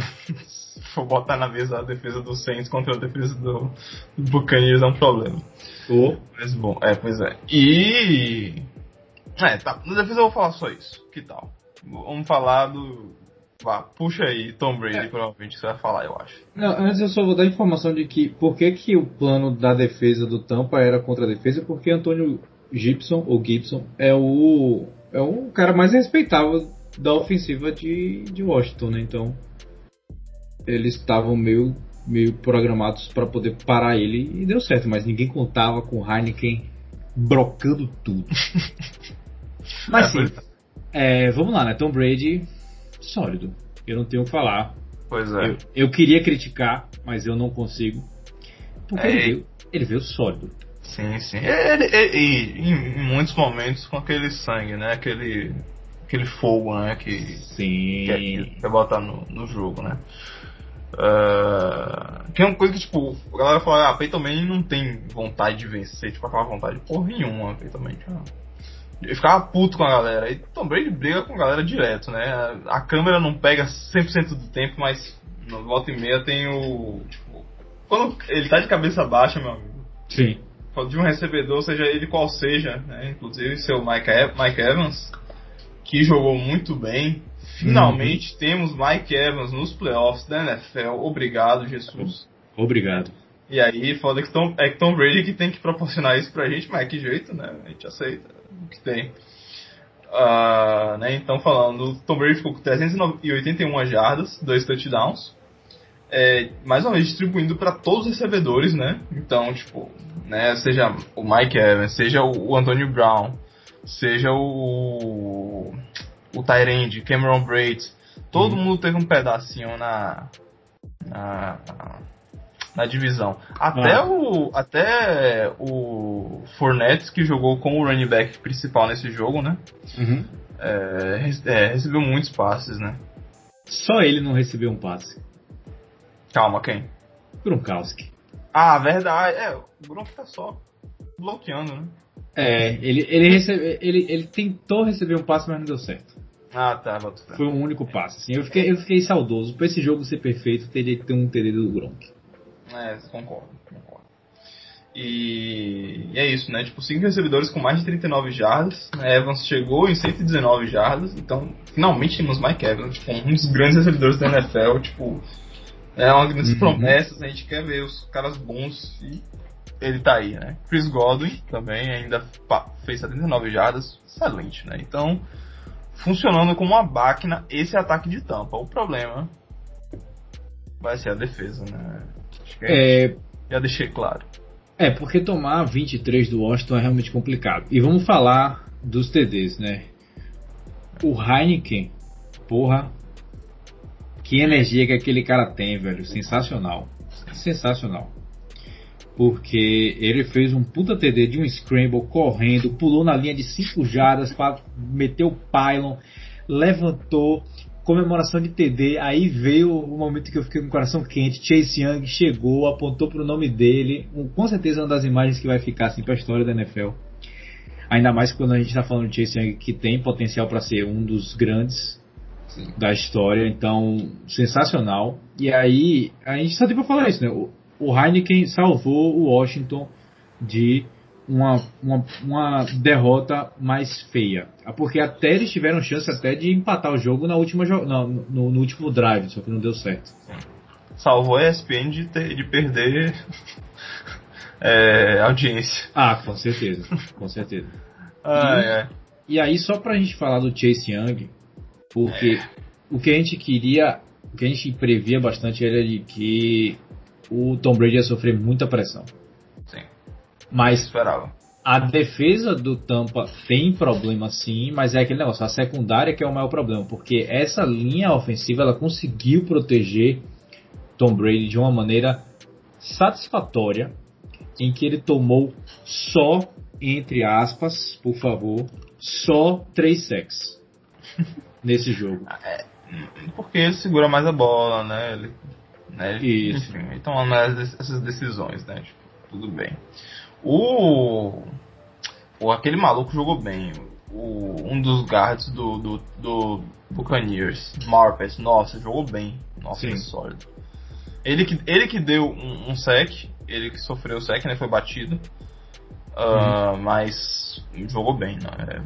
vou botar na mesa a defesa do Saints contra a defesa do, do Buccaneers é um problema. Oh. Mas bom, é, pois é. E é, tá. Na defesa eu vou falar só isso. Que tal? Vamos falar do. Vá, puxa aí, Tom Brady, é. provavelmente você vai falar, eu acho. Não, antes eu só vou dar a informação de que por que, que o plano da defesa do Tampa era contra a defesa, porque Antônio Gibson, ou Gibson, é o. é o cara mais respeitável da ofensiva de, de Washington, né? Então. Eles estavam meio, meio programados para poder parar ele e deu certo, mas ninguém contava com Heineken brocando tudo. Mas sim, é, vamos lá, né? Tom Brady, sólido. Eu não tenho o que falar. Pois é. Eu, eu, queria criticar, mas eu não consigo. Porque é, ele, veio, ele veio sólido. Sim, sim. Ele, ele, ele, em, muitos momentos com aquele sangue, né? Aquele, aquele fogo, né? Que, sim. que quer botar no, no jogo, né? Uh, que é uma coisa que, tipo, a galera fala, ah, Peyton Manning não tem vontade de vencer, tipo, aquela vontade porra nenhuma, Peyton Manning. Eu ficava puto com a galera. E Tom Brady briga com a galera direto, né? A, câmera não pega 100% do tempo, mas no volta e meia tem o. Tipo, quando ele tá de cabeça baixa, meu amigo. Sim. De um recebedor, seja ele qual seja, né? Inclusive seu Mike, Mike Evans, que jogou muito bem. Finalmente uhum. temos Mike Evans nos playoffs da NFL. Obrigado, Jesus. Obrigado. E aí, foda que Tom, é que Tom Brady que tem que proporcionar isso pra gente, mas que jeito, né? A gente aceita que tem. Uh, né, então, falando, Tom Brady ficou com 381 jardas, dois touchdowns. É, mais uma vez distribuindo para todos os recebedores, né? Então, tipo, né, seja o Mike Evans, seja o Antonio Brown, seja o o Tyrande, Cameron Braid, todo uhum. mundo teve um pedacinho na, na na divisão. Até ah. o até o Fournette que jogou como running back principal nesse jogo, né? Uhum. É, é, recebeu muitos passes, né? Só ele não recebeu um passe. Calma, quem? Gronkowski. Ah, verdade. É, o Gronk tá só bloqueando, né? É, ele, ele, recebe, ele, ele tentou receber um passe, mas não deu certo. Ah, tá. Foi um único passe. Assim. Eu, fiquei, eu fiquei saudoso. Pra esse jogo ser perfeito, teria que ter um TD do Gronk. É, concordo, concordo. E, e, é isso, né? Tipo, cinco recebedores com mais de 39 jardas. Né? Evans chegou em 119 jardas. Então, finalmente temos Mike Evans, tipo, um dos grandes recebedores da NFL. Tipo, é uma das uhum. promessas. A gente quer ver os caras bons e ele tá aí, né? Chris Godwin também ainda fez 79 jardas. Excelente, né? Então, funcionando como uma máquina esse ataque de tampa. O problema vai ser a defesa, né? Acho que é, é... já deixei claro. É, porque tomar 23 do Washington é realmente complicado. E vamos falar dos TDs, né? O Heineken, porra, que energia que aquele cara tem, velho. Sensacional. Sensacional. Porque ele fez um puta TD de um scramble correndo, pulou na linha de 5 jardas para meter o pylon, levantou, comemoração de TD, aí veio o momento que eu fiquei com o coração quente. Chase Young chegou, apontou pro nome dele, um, com certeza uma das imagens que vai ficar assim pra história da NFL. Ainda mais quando a gente está falando de Chase Young, que tem potencial para ser um dos grandes Sim. da história, então sensacional. E aí, a gente só tem pra falar isso, né? O, o Heineken salvou o Washington de uma, uma, uma, derrota mais feia. Porque até eles tiveram chance até de empatar o jogo na última no, no, no último drive, só que não deu certo. Salvou a ESPN de, ter, de perder é, audiência. Ah, com certeza, com certeza. ah, e, é. e aí só pra gente falar do Chase Young, porque é. o que a gente queria, o que a gente previa bastante era de que o Tom Brady ia sofrer muita pressão. Mas esperava. A defesa do Tampa tem problema sim, mas é aquele negócio, a secundária que é o maior problema, porque essa linha ofensiva ela conseguiu proteger Tom Brady de uma maneira satisfatória, em que ele tomou só, entre aspas, por favor, só três sacks nesse jogo. É, porque ele segura mais a bola, né? Ele, né? Isso. Enfim, ele toma mais essas decisões, né? Tipo, tudo bem. O, o aquele maluco jogou bem. O, um dos guards do, do, do Buccaneers, Marpet, nossa, jogou bem. Nossa, Sim. que sólido. Ele que, ele que deu um, um sec, ele que sofreu o sec, né? Foi batido. Uh, uhum. Mas jogou bem, né? É,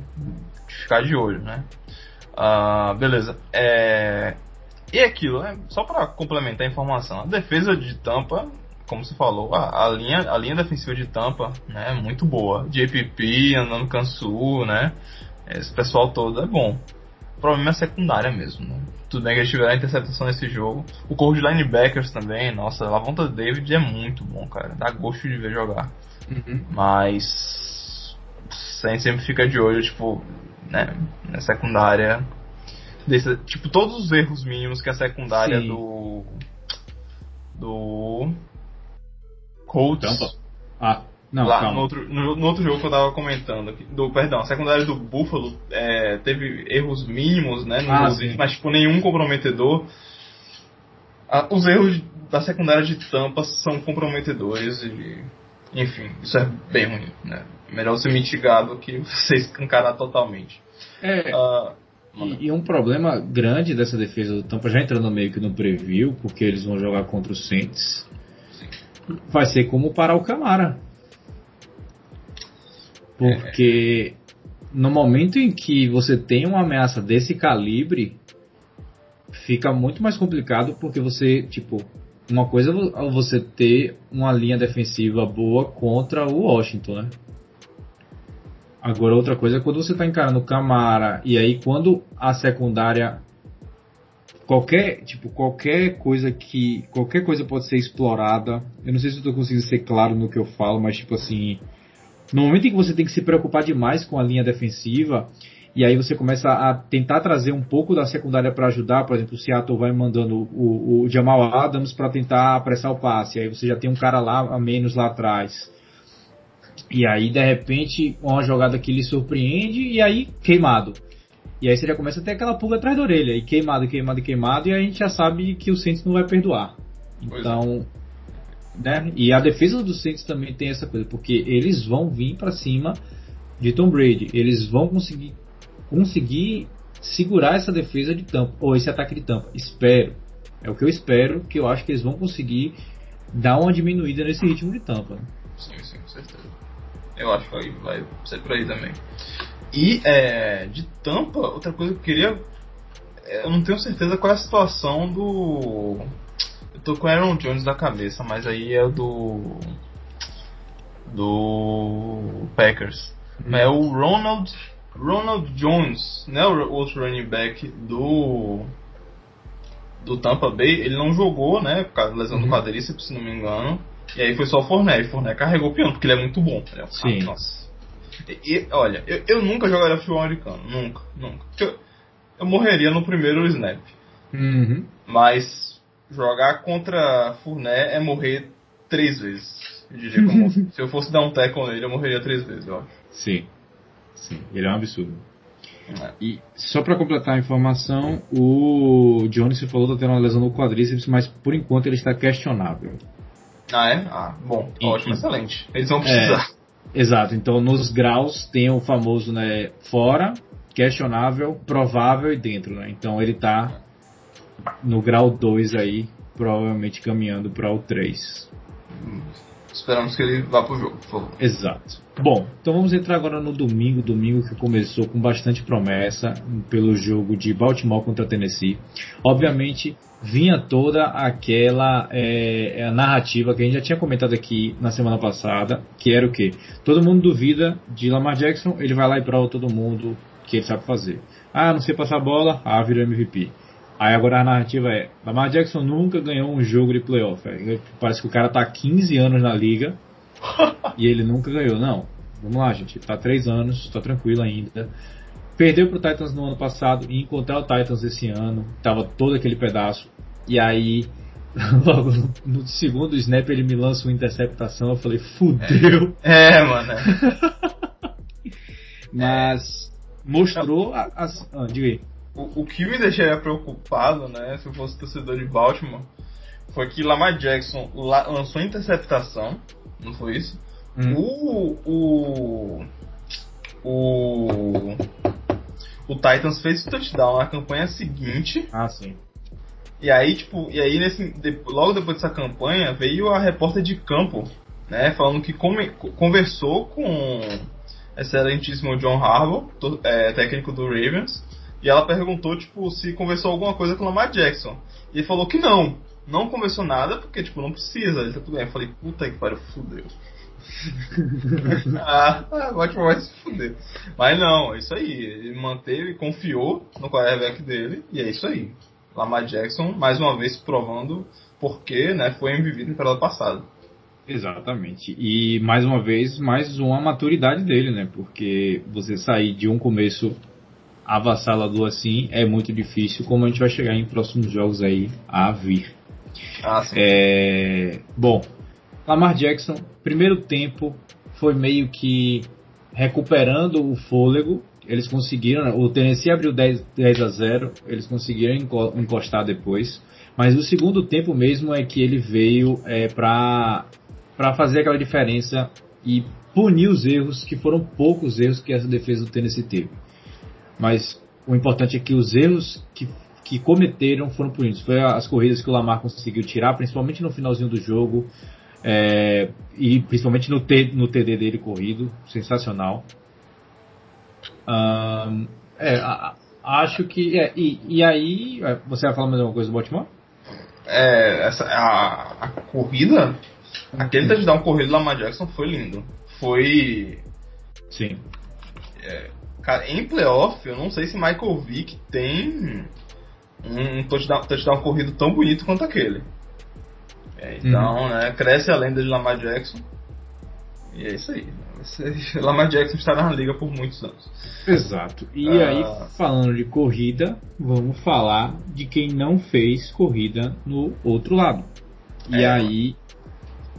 ficar de olho, né? Uh, beleza. É, e aquilo, né? só para complementar a informação, a defesa de Tampa como você falou, a, a, linha, a linha defensiva de Tampa né, é muito boa. JPP, andando Kansu, né? Esse pessoal todo é bom. O problema é a secundária mesmo. Né? Tudo bem que eles tiveram a interceptação nesse jogo. O corpo de linebackers também, nossa, a Lavonta David é muito bom, cara. Dá gosto de ver jogar. Uhum. Mas. Sem sempre fica de olho, tipo, né, na secundária. Desse, tipo, todos os erros mínimos que a secundária Sim. do. Do. Colts. Tampa. Ah, não, lá no outro, no, no, outro jogo que eu tava comentando, do, perdão, a secundária do Buffalo é, teve erros mínimos, né, no ah, mas tipo, nenhum comprometedor. Ah, os erros da secundária de Tampa são comprometedores e, enfim, isso é bem ruim, né? Melhor ser mitigado que você escancarar totalmente. É. Uh, e, e, um problema grande dessa defesa do Tampa, já entrando meio que no preview, porque eles vão jogar contra o Saints vai ser como parar o Camara. Porque no momento em que você tem uma ameaça desse calibre, fica muito mais complicado porque você, tipo, uma coisa é você ter uma linha defensiva boa contra o Washington, né? Agora outra coisa é quando você está encarando o Camara e aí quando a secundária qualquer tipo qualquer coisa que qualquer coisa pode ser explorada. Eu não sei se eu estou conseguindo ser claro no que eu falo mas tipo assim no momento em que você tem que se preocupar demais com a linha defensiva e aí você começa a tentar trazer um pouco da secundária para ajudar por exemplo o Seattle vai mandando o, o Jamal Adams para tentar apressar o passe aí você já tem um cara lá a menos lá atrás. E aí de repente uma jogada que lhe surpreende e aí queimado e aí você já começa a ter aquela pulga atrás da orelha, e queimado, queimado, queimado, e a gente já sabe que o Saints não vai perdoar. Então, Né? E a defesa dos Saints também tem essa coisa, porque eles vão vir para cima de Tom Brady. Eles vão conseguir conseguir segurar essa defesa de tampa, ou esse ataque de tampa. Espero. É o que eu espero, que eu acho que eles vão conseguir dar uma diminuída nesse ritmo de tampa. Sim, sim, com certeza. Eu acho que vai, vai ser por aí também. E é, de tampa, outra coisa que eu queria. É, eu não tenho certeza qual é a situação do. Eu tô com o Aaron Jones na cabeça, mas aí é do. Do. Packers. Hum. É o Ronald. Ronald Jones, né? O outro running back do. Do Tampa Bay, ele não jogou, né? Por causa da lesão uhum. do quadríceps, se não me engano. E aí foi só o Fournette. O Fournette carregou o piano, porque ele é muito bom. É um Sim. Cara, nossa. E, eu, eu, nunca jogaria futebol americano. Nunca, nunca. Eu, eu morreria no primeiro snap. Uhum. Mas jogar contra Fournette é morrer três vezes. Eu diria como, se eu fosse dar um tackle nele, eu morreria três vezes, eu acho. Sim. Sim, ele é um absurdo. É. E só para completar a informação, o Johnny se falou que tá tendo uma lesão no quadríceps, mas por enquanto ele está questionável. Ah, é? Ah, bom, ótimo, e, excelente. Eles vão precisar. É, exato, então nos graus tem o famoso né, fora, questionável, provável e dentro, né? Então ele tá no grau 2 aí, provavelmente caminhando para o 3. Esperamos que ele vá pro jogo, por favor. Exato. Bom, então vamos entrar agora no domingo, domingo que começou com bastante promessa pelo jogo de Baltimore contra Tennessee. Obviamente, vinha toda aquela é, é narrativa que a gente já tinha comentado aqui na semana passada, que era o que? Todo mundo duvida de Lamar Jackson, ele vai lá e prova todo mundo que ele sabe fazer. Ah, não sei passar bola, ah, virou MVP. Aí agora a narrativa é: Lamar Jackson nunca ganhou um jogo de playoff. Parece que o cara tá há 15 anos na liga e ele nunca ganhou. Não, vamos lá, gente. Tá 3 anos, tá tranquilo ainda. Perdeu pro Titans no ano passado e encontrar o Titans esse ano. Tava todo aquele pedaço. E aí, logo no, segundo snap, ele me lança uma interceptação. Eu falei: fudeu. É, é mano. Mas mostrou as. Ah, diga aí. O, o que me deixaria preocupado, né, se eu fosse torcedor de Baltimore, foi que Lamar Jackson la lançou interceptação, não foi isso? Hum. O, o, o, o Titans fez o touchdown na campanha seguinte. Ah, sim. E aí, tipo, e aí nesse, logo depois dessa campanha veio a repórter de campo, né, falando que come, conversou com excelentíssimo John Harbaugh, é, técnico do Ravens, e ela perguntou, tipo, se conversou alguma coisa com o Lamar Jackson. E ele falou que não. Não conversou nada, porque, tipo, não precisa. Ele tá tudo bem. Eu falei, puta que pariu, fudeu. ah, agora vai se fuder. Mas não, é isso aí. Ele manteve, confiou no quarterback dele, e é isso aí. Lamar Jackson, mais uma vez, provando porque né, foi MVP temporada passada. Exatamente. E mais uma vez, mais uma maturidade dele, né? Porque você sair de um começo avassalador assim é muito difícil, como a gente vai chegar em próximos jogos aí a vir. Ah, sim. É, bom, Lamar Jackson, primeiro tempo foi meio que recuperando o fôlego. Eles conseguiram, o Tennessee abriu 10, 10 a 0, eles conseguiram encostar depois. Mas o segundo tempo mesmo é que ele veio é, para fazer aquela diferença e punir os erros, que foram poucos erros que essa defesa do Tennessee teve. Mas o importante é que os erros que, que cometeram foram punidos. Foi as corridas que o Lamar conseguiu tirar, principalmente no finalzinho do jogo. É, e principalmente no, T, no TD dele corrido, sensacional. Um, é, a, acho que. É, e, e aí, é, você vai falar mais alguma coisa do Baltimore? É, essa, a, a corrida, aquele touchdown corrido do Lamar Jackson foi lindo. Foi. Sim. É, Cara, em playoff, eu não sei se Michael Vick tem um touchdown, touchdown corrido tão bonito quanto aquele. É, então, uhum. né, cresce a lenda de Lamar Jackson. E é isso aí. Lamar Jackson estará na liga por muitos anos. Exato. E uh... aí, falando de corrida, vamos falar de quem não fez corrida no outro lado. E é. aí,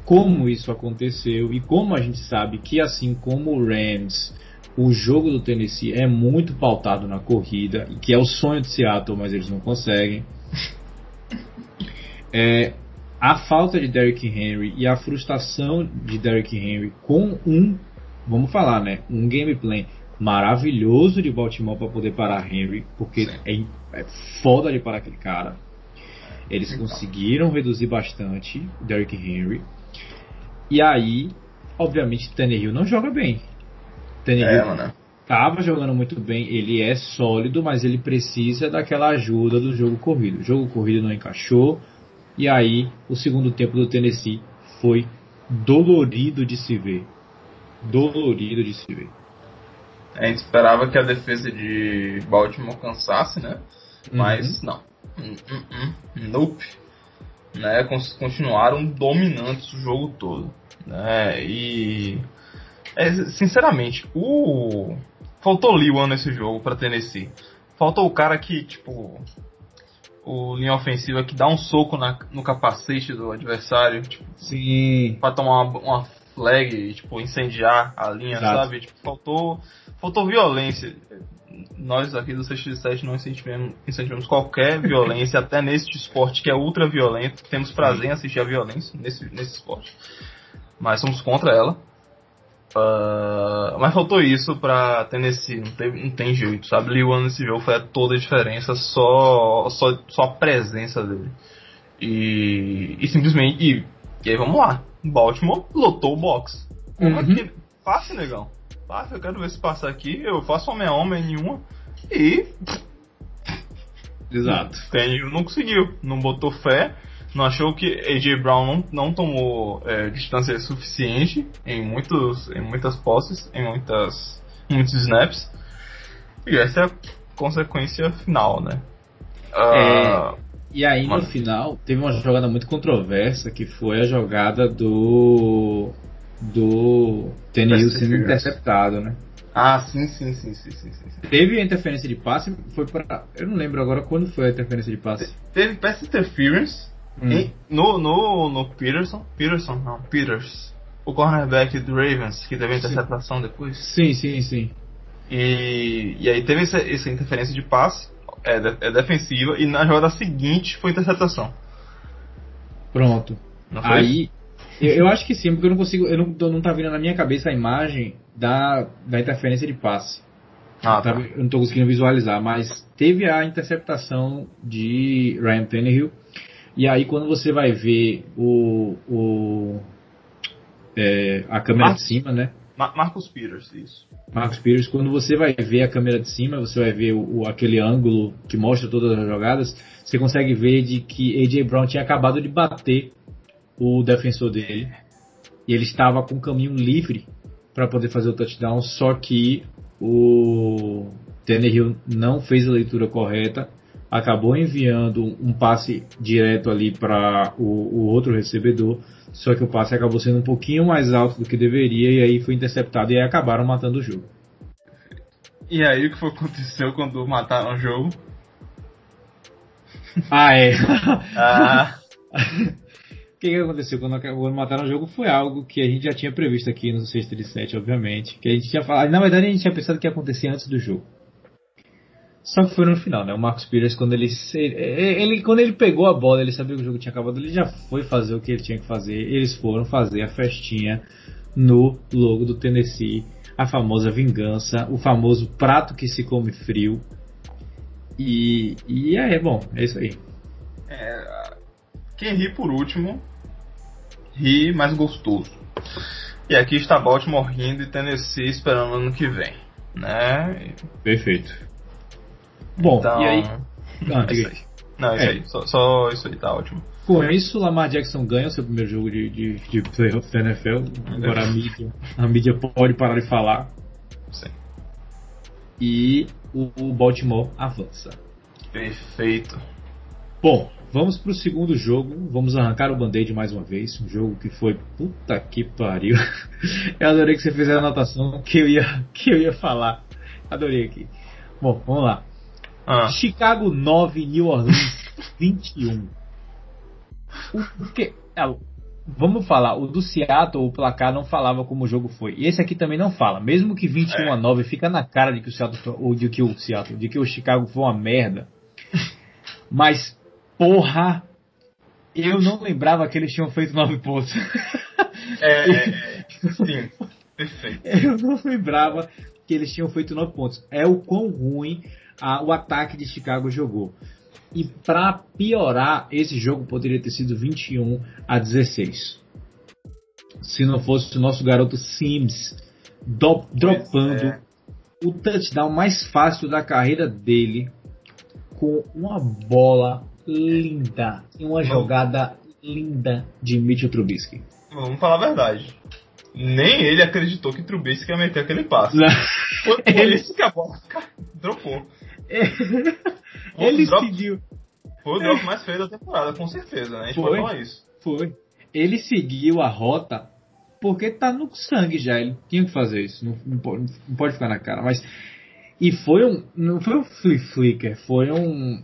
como isso aconteceu e como a gente sabe que assim como o Rams o jogo do Tennessee é muito pautado na corrida, que é o sonho de Seattle, mas eles não conseguem. É, a falta de Derrick Henry e a frustração de Derrick Henry com um, vamos falar, né, um gameplay maravilhoso de Baltimore para poder parar Henry, porque é, é, foda de parar aquele cara. Eles conseguiram reduzir bastante Derrick Henry. E aí, obviamente, Tannehill não joga bem. Tannehill é, tava jogando muito bem, ele é sólido, mas ele precisa daquela ajuda do jogo corrido. O jogo corrido não encaixou, e aí, o segundo tempo do Tennessee foi dolorido de se ver. Dolorido de se ver. A gente esperava que a defesa de Baltimore cansasse, né? Mas uhum. não. Hum, hum, hum. Nope. Né? Continuaram dominantes o jogo todo. Né? E. É, sinceramente, o. Faltou Liwan nesse jogo para Tennessee. Faltou o cara que, tipo, o linha ofensiva que dá um soco na, no capacete do adversário, tipo, Sim. pra tomar uma, uma flag e, tipo, incendiar a linha, Exato. sabe? Tipo, faltou, faltou violência. Nós aqui do 6x7 não incentivamos, incentivamos qualquer violência, até nesse esporte que é ultra violento. Temos prazer em assistir a violência nesse, nesse esporte. Mas somos contra ela. Uh, mas faltou isso pra Tennessee, não, teve, não tem jeito, sabe? Lee One nesse jogo foi toda a diferença, só, só, só a presença dele. E, e simplesmente. E, e aí vamos lá. Baltimore lotou o box. Como é uhum. que. Fácil, negão. Fácil, eu quero ver se passar aqui. Eu faço homem a homem nenhuma. E. Exato. Tem, não conseguiu. Não botou fé não achou que AJ Brown não, não tomou é, distância suficiente em, muitos, em muitas posses, em muitas, muitos snaps. E essa é a consequência final, né? Uh, é, e aí no final teve uma jogada muito controversa que foi a jogada do do Tenil sendo interceptado, né? Ah, sim, sim, sim, sim, sim, sim. Teve a interferência de passe, foi para, eu não lembro agora quando foi a interferência de passe. Teve pass interference Hum. no, no, no Peterson, Peterson não, Peters, o cornerback do Ravens, que teve interceptação depois. Sim, sim, sim. E, e aí teve essa, essa interferência de passe, é, é, defensiva, e na jogada seguinte foi interceptação. Pronto. Aí, eu, eu, acho que sim, porque eu não consigo, eu não, não tá vindo na minha cabeça a imagem da, da interferência de passe. Ah, tá. Eu não tô conseguindo visualizar, mas teve a interceptação de Ryan Tannehill e aí quando você vai ver o, o é, a câmera Mar de cima, né? Marcos Peters, isso. Marcos Peters, quando você vai ver a câmera de cima, você vai ver o, aquele ângulo que mostra todas as jogadas, você consegue ver de que AJ Brown tinha acabado de bater o defensor dele e ele estava com o caminho livre para poder fazer o touchdown, só que o Tannehill não fez a leitura correta acabou enviando um passe direto ali para o, o, outro recebedor, só que o passe acabou sendo um pouquinho mais alto do que deveria e aí foi interceptado e aí acabaram matando o jogo. E aí o que foi aconteceu quando mataram o jogo? Ah, é. ah. O que, que aconteceu quando, quando mataram o jogo foi algo que a gente já tinha previsto aqui no 637, obviamente. Que a gente tinha falado. Na verdade, a gente tinha pensado que ia acontecer antes do jogo. Só que foi no final, né? O Marcos Pires, quando ele, ele, quando ele pegou a bola, ele sabia que o jogo tinha acabado, ele já foi fazer o que ele tinha que fazer. Eles foram fazer a festinha no logo do Tennessee, a famosa vingança, o famoso prato que se come frio. E, e é, bom, é isso aí. É, quem ri por último, ri mais gostoso. E aqui está Baltimore rindo e Tennessee esperando ano que vem, né? Perfeito. Bom, então, e aí? Ah, é isso aí. Não, isso é. aí. Só, só, isso aí, tá ótimo. Com isso, Lamar Jackson ganha o seu primeiro jogo de, de, de playoff da NFL. Agora a mídia, a mídia pode parar de falar. Sim. E o, o Baltimore avança. Perfeito. Bom, vamos pro segundo jogo. Vamos arrancar o band-aid mais uma vez. Um jogo que foi. Puta que pariu. Eu adorei que você fez a anotação que eu ia, que eu ia falar. Adorei aqui. Bom, vamos lá. Ah. Chicago 9, New Orleans 21. O que, é, vamos falar, o do Seattle, o placar não falava como o jogo foi. E esse aqui também não fala. Mesmo que 21 é. a 9 fica na cara de que o Seattle ou de que o Seattle, de que o Chicago foi uma merda. Mas porra, Eu não lembrava que eles tinham feito 9 pontos. É, é, sim, perfeito. Eu não lembrava que eles tinham feito 9 pontos. É o quão ruim a, o ataque de Chicago jogou. E para piorar, esse jogo poderia ter sido 21 a 16. Se não fosse o nosso garoto Sims do, dropando é. o touchdown mais fácil da carreira dele com uma bola linda e uma jogada linda de Mitchell Trubisky. Vamos falar a verdade. Nem ele acreditou que Trubisky ia meter aquele passe. Foi por Ele- isso que a bola dropou. Ele drop- seguiu. Foi o drop mais feio da temporada, com certeza, né? A gente Foi. pode falar isso. Foi. Ele seguiu a rota porque tá no sangue já. Ele tinha que fazer isso. Não, não pode, não pode ficar na cara. Mas. E foi um. Não foi um flip flicker. Foi um.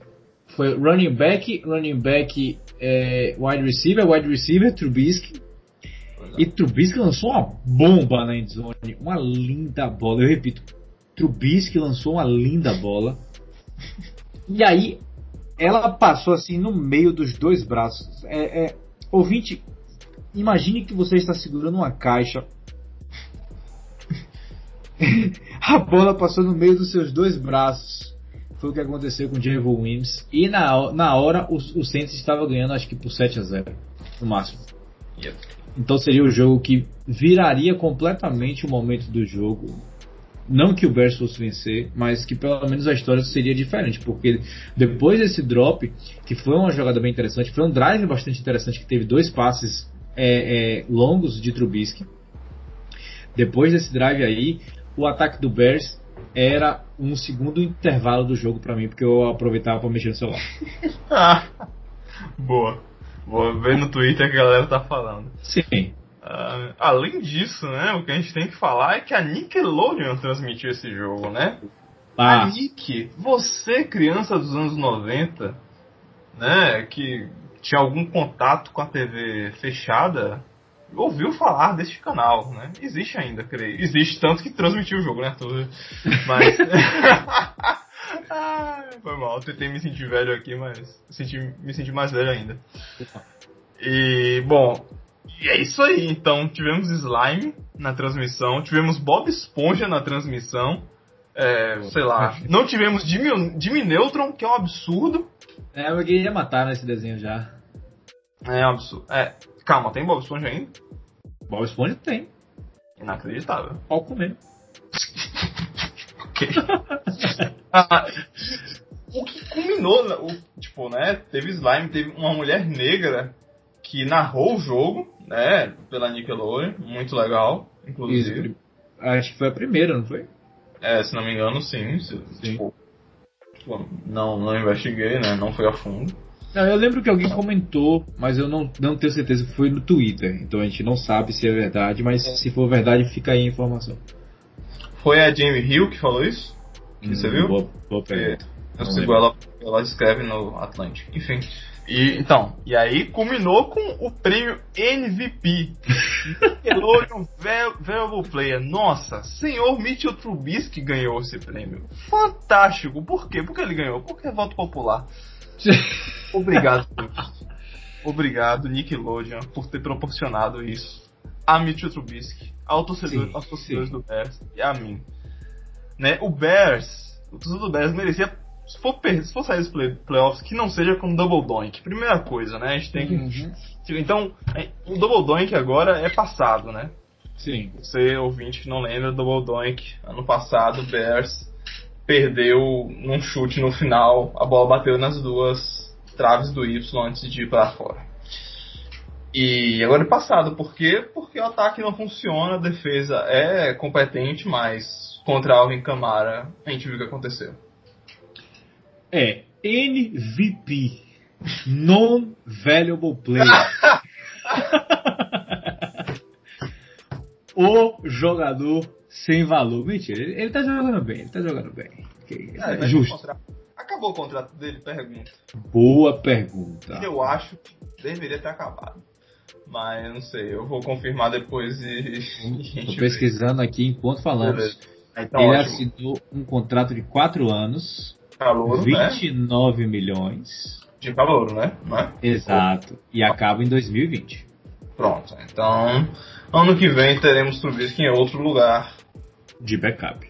Foi running back, running back, é, wide receiver, wide receiver, Trubisky. E Trubisky lançou uma bomba na endzone. Uma linda bola. Eu repito. Trubisky lançou uma linda bola. E aí, ela passou assim no meio dos dois braços. É, é, ouvinte, imagine que você está segurando uma caixa. A bola passou no meio dos seus dois braços. Foi o que aconteceu com o Javon Wims. E na, na hora o, o Saints estava ganhando, acho que por 7 a 0 no máximo. Então seria o jogo que viraria completamente o momento do jogo. Não que o Bears fosse vencer, mas que pelo menos a história seria diferente, porque depois desse drop, que foi uma jogada bem interessante, foi um drive bastante interessante, que teve dois passes é, é, longos de Trubisky. Depois desse drive aí, o ataque do Bears era um segundo intervalo do jogo para mim, porque eu aproveitava para mexer no celular. Ah, boa. Vou ver no Twitter que a galera tá falando. Sim. Ah, além disso, né, o que a gente tem que falar é que a Nickelodeon transmitiu esse jogo, né? Ah, A Nick, você criança dos anos 90, né, que tinha algum contato com a TV fechada, ouviu falar deste canal, né? Existe ainda, creio. Existe tanto que transmitiu o jogo, né? Tudo. Mas. ah, foi mal, tentei me sentir velho aqui, mas senti, me senti mais velho ainda. E, bom, e é isso aí. Então, tivemos Slime na transmissão, tivemos Bob Esponja na transmissão. É, sei lá, não tivemos Jimmy, Jimmy Neutron, que é um absurdo. é, eu queria matar nesse desenho já. É um absurdo. É, calma, tem Bob Esponja ainda? Bob Esponja tem. Inacreditável. Pau comendo. Ok. Ah, o que culminou, né, o, tipo, né? Teve Slime, teve uma mulher negra que narrou o jogo, né? Pela Nickelodeon, muito legal, inclusive. Isso, acho que foi a primeira, não foi? É, se não me engano, sim. se- Tipo, tipo, não, não investiguei, né? Não fui a fundo. Não, eu lembro que alguém comentou, mas eu não, não tenho certeza que foi no Twitter. Então a gente não sabe se é verdade, mas se for verdade, fica aí a informação. Foi a Jamie Hill que falou isso? Que você Hum, viu? Boa, boa pergunta. Eu Não sigo lembro. ela, ela escreve no Atlantic. Enfim. E, então, e aí culminou com o prêmio MVP. Nickelodeon Val- Valuable Player. Nossa, senhor Mitchell Trubisky ganhou esse prêmio. Fantástico. Por quê? Porque ele ganhou? Porque é voto popular. Obrigado. Obrigado, Nickelodeon, por ter proporcionado isso a Mitchell Trubisky, ao torcedor, Sim, aos torcedores sim. do Bears e a mim. Né? O Bears, o torcedor do Bears merecia, se for, se for sair dos play- playoffs, que não seja com double doink. Primeira coisa, né? A gente tem que. Uhum. Então, é, o double doink agora é passado, né? Sim. Você, ouvinte que não lembra, Double Doink, ano passado, o Bears perdeu num chute no final, a bola bateu nas duas traves do Y antes de ir para fora. E agora é passado, por quê? Porque o ataque não funciona, a defesa é competente, mas contra Alvin Kamara a gente viu o que aconteceu. É NVP. Non-Valuable Player. o jogador sem valor. Mentira, ele, ele tá jogando bem, ele tá jogando bem. É, é justo. Acabou o contrato dele? Pergunta. Boa pergunta. Eu acho que deveria ter acabado. Mas não sei, eu vou confirmar depois e. e vê. pesquisando aqui enquanto falamos. Então, ele ótimo. assinou um contrato de 4 anos, Calor, né? 29 milhões. de calor, né? Não é? Exato. E acaba em 2020. Pronto. Então, ano que vem teremos Trubisky em outro lugar. De backup.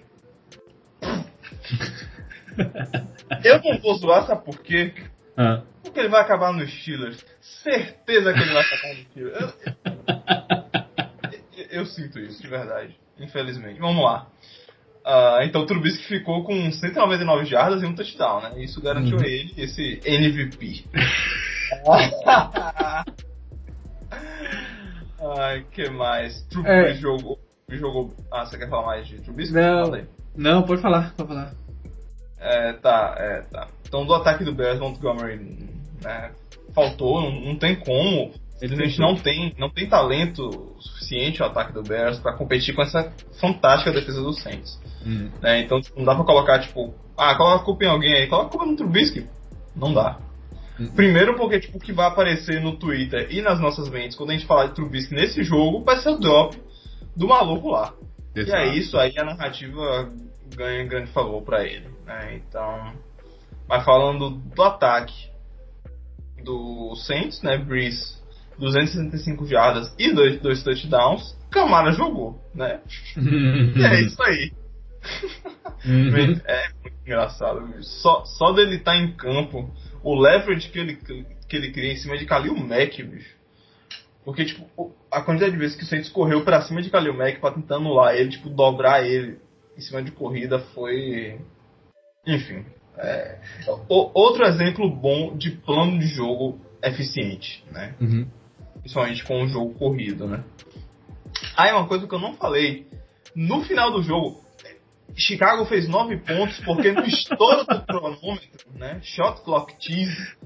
Eu não vou zoar, sabe por quê? Ah. Porque ele vai acabar nos Steelers. Certeza que ele vai acabar nos Steelers. Eu, eu, eu sinto isso, de verdade. Infelizmente. Vamos lá. Uh, então o Trubisky ficou com 199 jardas e um touchdown, né? Isso garantiu Uhum. ele esse MVP. Ai, que mais? Trubisky É. jogou, jogou. Ah, você quer falar mais de Trubisky? Não. Não, pode falar, pode falar. É, tá, é, tá. Então do ataque do Bears, Montgomery né, faltou, não, não tem como. Ele A gente não tem, não tem talento suficiente o ataque do Bears pra competir com essa fantástica defesa do Saints. Hum. né? Então tipo, não dá pra colocar, tipo, ah, coloca a culpa em alguém aí, coloca a culpa no Trubisky. Não dá. Hum. Primeiro porque, tipo, o que vai aparecer no Twitter e nas nossas mentes quando a gente falar de Trubisky nesse jogo vai ser o drop do maluco lá. E Exato. é isso, aí a narrativa ganha grande favor pra ele. Né? Então. Mas falando do ataque do Saints, né? Breeze, 265 jardas e dois, dois touchdowns. Camara jogou, né? E é isso aí. Uhum. É muito engraçado. bicho. Só, só dele estar em campo, o leverage que ele, que ele cria em cima de Kalil Mack, bicho. Porque, tipo, a quantidade de vezes que o Saints correu pra cima de Kalil Mack pra tentar anular ele, tipo, dobrar ele em cima de corrida foi. Enfim. É... O- outro exemplo bom de plano de jogo eficiente, né? Uhum. Principalmente com o jogo corrido, né? Ah, é uma coisa que eu não falei. No final do jogo, Chicago fez 9 pontos porque no estouro do cronômetro, né? Shot clock cheese.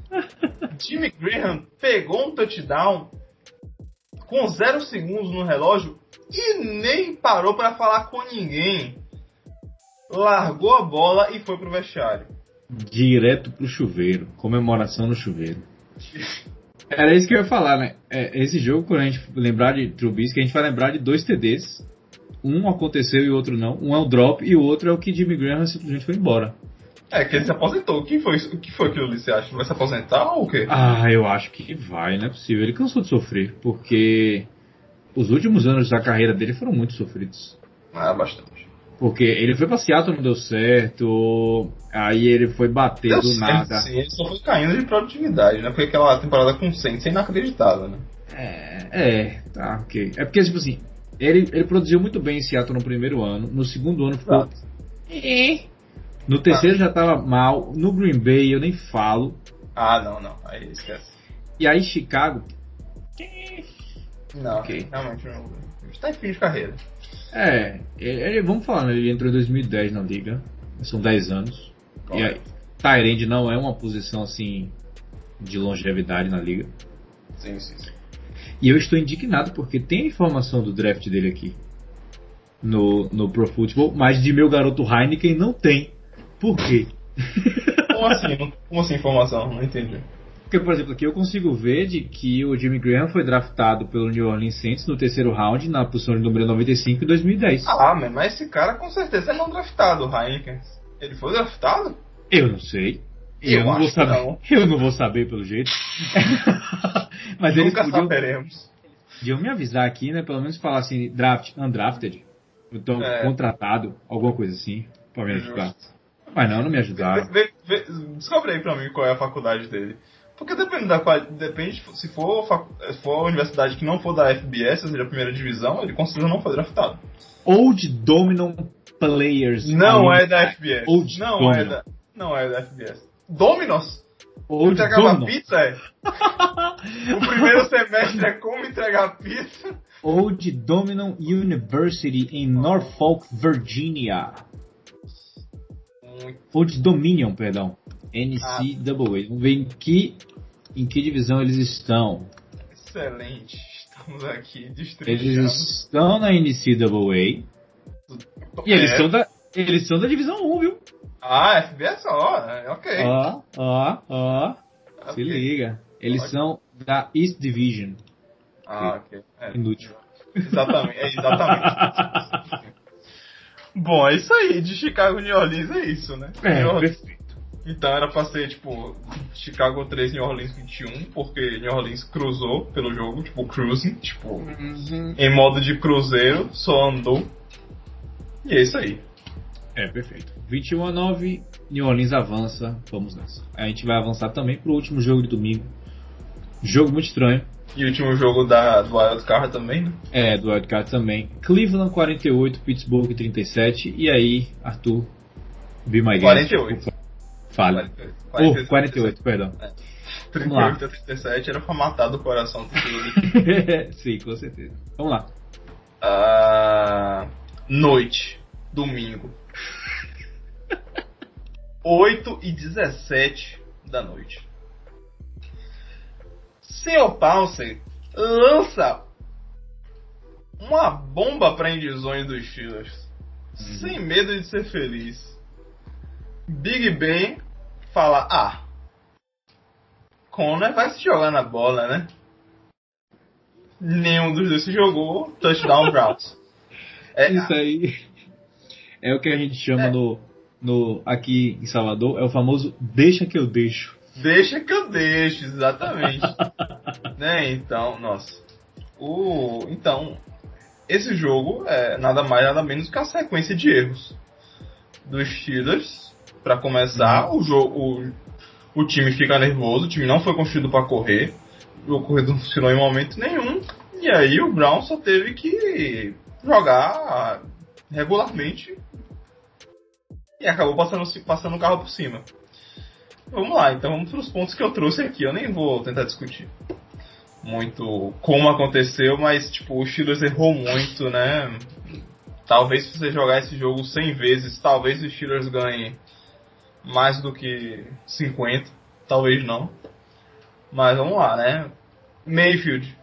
Jimmy Graham pegou um touchdown com 0 segundos no relógio e nem parou para falar com ninguém. Largou a bola e foi pro vestiário. Direto pro chuveiro. Comemoração no chuveiro. Era isso que eu ia falar, né? É, esse jogo, quando a gente lembrar de Trubisky, a gente vai lembrar de dois TDs. Um aconteceu e o outro não. Um é o drop e o outro é o que Jimmy Graham simplesmente foi embora. É, que ele se aposentou. O que foi, o que foi aquilo ali, você acha? Vai se aposentar ou o quê? Ah, eu acho que vai, não é possível. Ele cansou de sofrer, porque os últimos anos da carreira dele foram muito sofridos. Ah, bastante. Porque ele foi pra Seattle, não deu certo. Aí ele foi bater Deu do certo, nada. Sim, ele só foi caindo de produtividade, né? Porque aquela temporada com o Saints é inacreditável, né? É, é, tá, ok. É porque, tipo assim, ele, ele produziu muito bem em Seattle no primeiro ano. No segundo ano ficou. Exato. No terceiro já tava mal. No Green Bay eu nem falo. Ah, não, não. Aí esquece. E aí Chicago. Não, Ok. realmente não. Está em fim de carreira. É, ele, ele- vamos falar, né? Ele entrou em 2010 na liga. São 10 anos. E aí, Tyrande não é uma posição assim de longevidade na liga. Sim, sim, sim. E eu estou indignado porque tem a informação do draft dele aqui no, no Pro Football, mas de meu garoto Heineken não tem. Por quê? Como assim? Como assim informação? Não entendi. Porque, por exemplo, aqui eu consigo ver de que o Jimmy Graham foi draftado pelo New Orleans Saints no terceiro round, na posição de número 95 em 2010. Ah, mas- esse cara com certeza é não draftado, o Heineken. Ele foi draftado? Eu não sei. Eu, Eu não vou saber. não. Eu não vou saber pelo jeito. Mas eles Nunca podiam, saberemos. podiam me avisar aqui, né? Pelo menos falar assim, draft, undrafted. Então, É. contratado, alguma coisa assim, pra me ajudar. Justo. Mas não, não me ajudaram. Vê- vê- descobre aí pra mim qual é a faculdade dele. Porque depende da qual, depende se for, se for a universidade que não for da FBS, ou seja, a primeira divisão, ele com certeza não foi draftado. Old Dominion Players. Não é da FBS. Old não é Domino. da, não é da FBS. Dominos? Old Entregava Dominion. pizza, é? o primeiro semestre é como entregar pizza. Old Dominion University em Norfolk, Virginia. Old Dominion, perdão. NCAA. Vamos ver em que, em que divisão eles estão. excelente. Estamos aqui Eles estão na NCAA. E eles É. são da, eles são da divisão 1, viu? Ah, FBS, ó, é, ok. Ó, ó, ó. Se liga. Eles Ótimo. são da East Division. Ah, ok. É, Inútil. exatamente, é exatamente. Bom, é isso aí. De Chicago New Orleans é isso, né? É, New Orleans. perfeito. Então era pra ser, tipo, Chicago 3, New Orleans 21, porque New Orleans cruzou pelo jogo, tipo, cruising, tipo, uhum. em modo de cruzeiro, só andou. E é isso aí. É, perfeito. 21 a 9, New Orleans avança, vamos nessa. A gente vai avançar também pro último jogo de domingo. Jogo muito estranho. E o último jogo da, do Wild Card também, né? É, do Wild Card também. Cleveland 48, Pittsburgh 37. E aí, Arthur, be my 48. Fala. 48, oh, 48 perdão. É. 38 a 37 era pra matar do coração do Sim, com certeza. Vamos lá. Uh, noite, domingo. 8 e 17 da noite. Senhor Pounce lança uma bomba para endzone dos Steelers. Uhum. Sem medo de ser feliz. Big Ben fala: Ah, Conor vai se jogar na bola, né? Nenhum dos dois se jogou, touchdown Browns. É, Isso aí é o que a gente chama é. no, no aqui em Salvador, é o famoso deixa que eu deixo. Deixa que eu deixo, exatamente. né? Então, nossa. O, então, esse jogo é nada mais nada menos que a sequência de erros dos Steelers para começar, uhum. o jogo, o, o time fica nervoso, o time não foi construído para correr, o corredor não funcionou em momento nenhum, e aí o Brown só teve que jogar regularmente e acabou passando, passando o carro por cima. Vamos lá, então vamos para os pontos que eu trouxe aqui. Eu nem vou tentar discutir muito como aconteceu, mas tipo, o Steelers errou muito, né? Talvez se você jogar esse jogo 100 vezes, talvez o Steelers ganhe mais do que 50, talvez não. Mas vamos lá, né? Mayfield,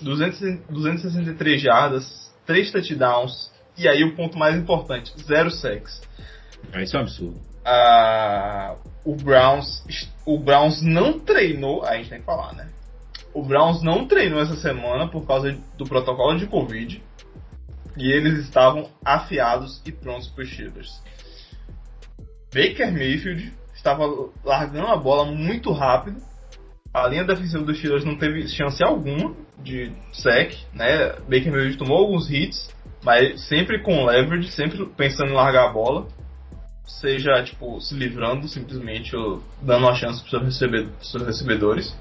200, 263 jardas, 3 touchdowns, e aí o ponto mais importante, 0 sacks. Ah, isso é um absurdo. Ah, o Browns, o Browns não treinou, a gente tem que falar, né? O Browns não treinou essa semana por causa do protocolo de Covid. E eles estavam afiados e prontos para os Steelers. Baker Mayfield estava largando a bola muito rápido. A linha defensiva dos Steelers não teve chance alguma de sec, né? Baker Mayfield tomou alguns hits, mas sempre com leverage, sempre pensando em largar a bola. Seja, tipo, se livrando simplesmente ou dando uma chance para os seus recebedores.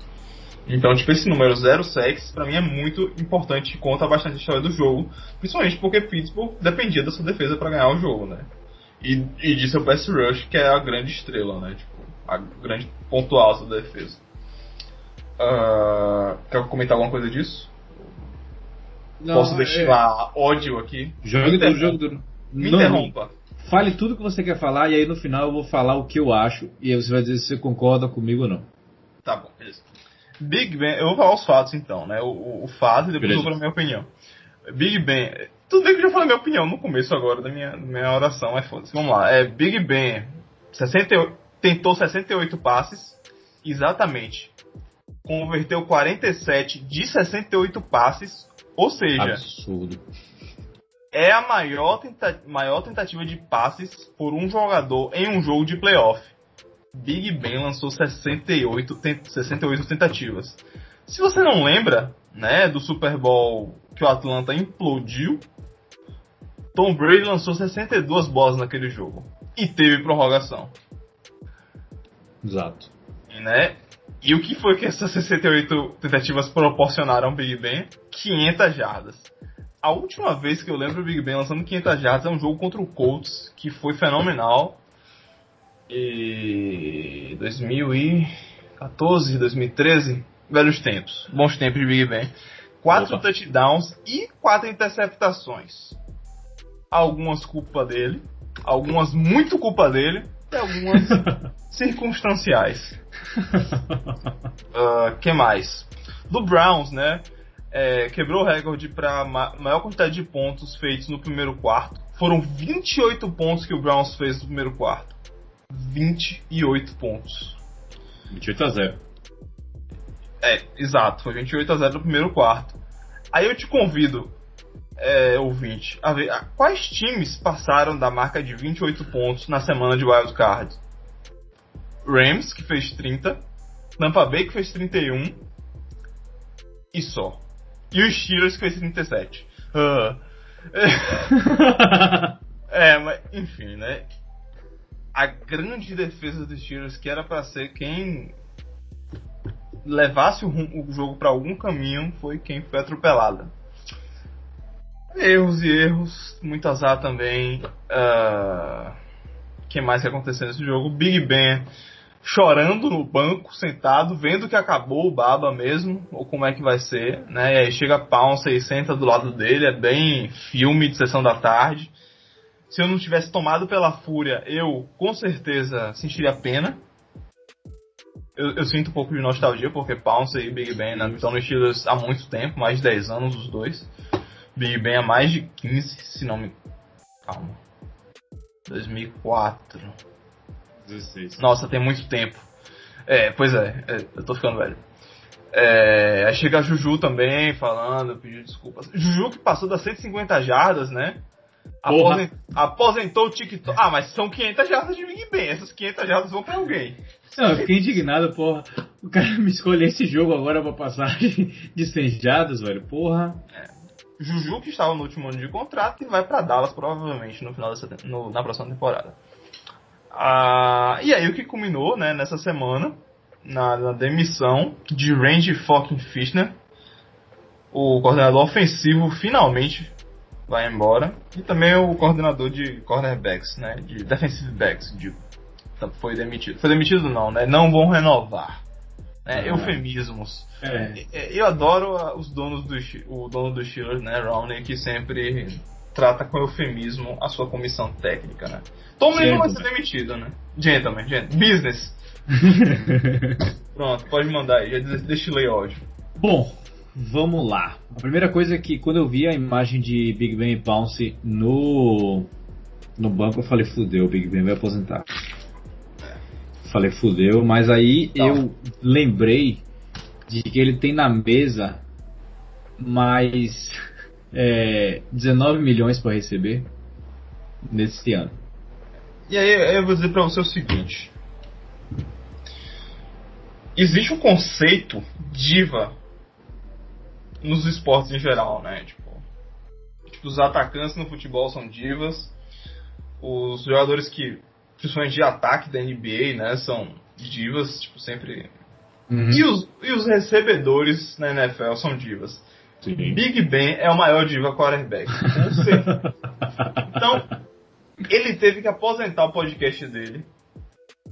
Então, tipo, esse número 0 sacks, pra mim é muito importante e conta bastante a história do jogo. Principalmente porque Pittsburgh dependia da sua defesa para ganhar o jogo, né? E, e de seu pass rush, que é a grande estrela, né? Tipo, a grande ponto alto da defesa. Uh, quer comentar alguma coisa disso? Não, Posso deixar é... ódio aqui? Jogo duro, jogo duro. Me não, interrompa. Fale tudo o que você quer falar e aí no final eu vou falar o que eu acho e aí você vai dizer se você concorda comigo ou não. Tá bom, beleza. Big Ben, eu vou falar os fatos então, né? O, o fato e depois beleza. eu vou para minha opinião. Big Ben, tudo bem que eu já falei minha opinião no começo agora da minha, da minha oração, mas foda-se. Vamos lá. É, Big Ben 68, tentou 68 passes, exatamente. Converteu 47 de 68 passes, ou seja. Absurdo. É a maior, tenta maior tentativa de passes por um jogador em um jogo de playoff. Big Ben lançou 68, 68 tentativas. Se você não lembra, né, do Super Bowl que o Atlanta implodiu, Tom Brady lançou 62 bolas naquele jogo e teve prorrogação. Exato. E, né? E o que foi que essas 68 tentativas proporcionaram ao Big Ben? 500 jardas. A última vez que eu lembro o Big Ben lançando 500 jardas é um jogo contra o Colts, que foi fenomenal. E 2014, 2013, velhos tempos, bons tempos de Big Ben. Quatro Opa. touchdowns e quatro interceptações algumas culpa dele, algumas muito culpa dele e algumas circunstanciais. uh, que mais? Do Browns, né? É, quebrou o recorde para ma maior quantidade de pontos feitos no primeiro quarto. Foram 28 pontos que o Browns fez no primeiro quarto. 28 pontos. 28 a 0. É, exato, foi 28 a 0 no primeiro quarto. Aí eu te convido é, ouvinte, a ver a, quais times passaram da marca de 28 pontos na semana de Wild Card? Rams, que fez 30, Tampa Bay, que fez 31, e só. E os Steelers, que fez 37. Uh. é, mas, enfim, né? A grande defesa dos Steelers, que era para ser quem levasse o, o jogo para algum caminho, foi quem foi atropelada. Erros e erros, muito azar também. Uh, que mais que aconteceu nesse jogo? Big Ben chorando no banco, sentado, vendo que acabou o Baba mesmo, ou como é que vai ser, né? E aí chega Pounce e senta do lado dele, é bem filme de sessão da tarde. Se eu não tivesse tomado pela fúria, eu com certeza sentiria pena. Eu, eu sinto um pouco de nostalgia, porque Pounce e Big Ben né, estão no Steelers há muito tempo, mais de 10 anos os dois. Big Ben há mais de 15, se não me... Calma. 2004. 16. Nossa, tem muito tempo. É, pois é, é eu tô ficando velho. É, aí chega a Juju também falando, pediu desculpas. Juju que passou das 150 jardas, né? Aposent, aposentou o TikTok. Ah, mas são 500 jardas de Big Ben. Essas 500 jardas vão pra alguém. Não, eu fiquei indignado, porra. O cara me escolheu esse jogo agora pra passar de 100 jardas, velho. Porra. É. Juju que estava no último ano de contrato e vai para Dallas provavelmente no final dessa no, na próxima temporada. Ah, e aí o que culminou né, nessa semana na, na demissão de Randy fucking Fishner, o coordenador ofensivo finalmente vai embora e também o coordenador de cornerbacks, né, de defensive backs, de, foi demitido. Foi demitido não, né? Não vão renovar. Né, ah. Eufemismos. É. Eu adoro os donos do o dono do Steelers, né, Rowney, que sempre trata com eufemismo a sua comissão técnica, né? Tomlin não vai ser demitido, né? Gentleman, gentleman. Business. Pronto, pode mandar aí, já destilei ódio. Bom, vamos lá. A primeira coisa é que quando eu vi a imagem de Big Ben e Bounce no, no banco, eu falei, fudeu, o Big Ben vai aposentar. Falei, fudeu, mas aí tá. eu lembrei de que ele tem na mesa mais é, 19 milhões para receber nesse ano. E aí eu vou dizer para você o seguinte: existe um conceito diva nos esportes em geral, né? Tipo, tipo, os atacantes no futebol são divas, os jogadores que, principalmente de ataque da NBA, né, são divas, tipo, sempre. Uhum. E, os, e os recebedores na NFL são divas. Sim. Big Ben é o maior diva quarterback. Com certeza. então, ele teve que aposentar o podcast dele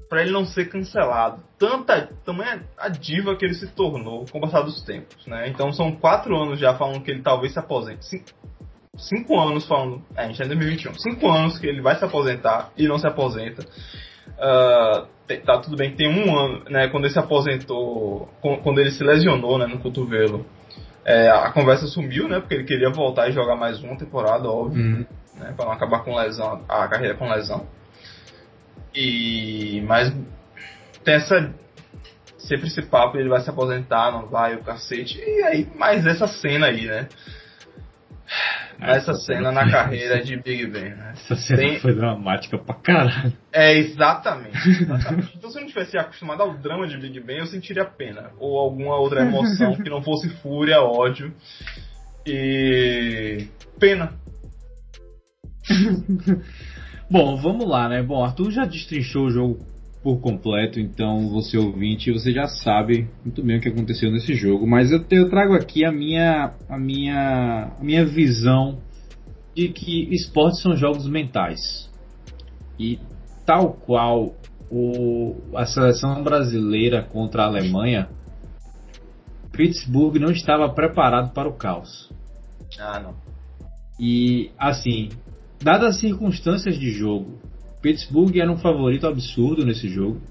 para ele não ser cancelado. Tanta, também a diva que ele se tornou com o passar dos tempos, né? Então são quatro anos já falando que ele talvez se aposente. Cinco, cinco anos falando, é, a gente é em 2021. Cinco anos que ele vai se aposentar e não se aposenta. Uh, tá tudo bem, tem um ano, né? Quando ele se aposentou, quando ele se lesionou, né, no cotovelo. É, a conversa sumiu, né? Porque ele queria voltar e jogar mais uma temporada, óbvio. Uhum. Né, pra não acabar com lesão, a carreira com lesão. E. Mas tem essa. Sempre esse papo, ele vai se aposentar, não vai, o cacete. E aí, mais essa cena aí, né? Essa cena na carreira de Big Ben, né? Essa cena Tem... foi dramática pra caralho. É, exatamente, exatamente. então se eu não tivesse acostumado ao drama de Big Ben, eu sentiria pena. Ou alguma outra emoção que não fosse fúria, ódio. E. pena. Bom, vamos lá, né? Bom, Arthur já destrinchou o jogo por completo, então você ouvinte, você já sabe muito bem o que aconteceu nesse jogo, mas eu, eu trago aqui a minha, a minha, a minha visão de que esportes são jogos mentais. E tal qual o, a seleção brasileira contra a Alemanha, Pittsburgh não estava preparado para o caos. Ah, não. E assim, dadas as circunstâncias de jogo, Pittsburgh era um favorito absurdo nesse jogo.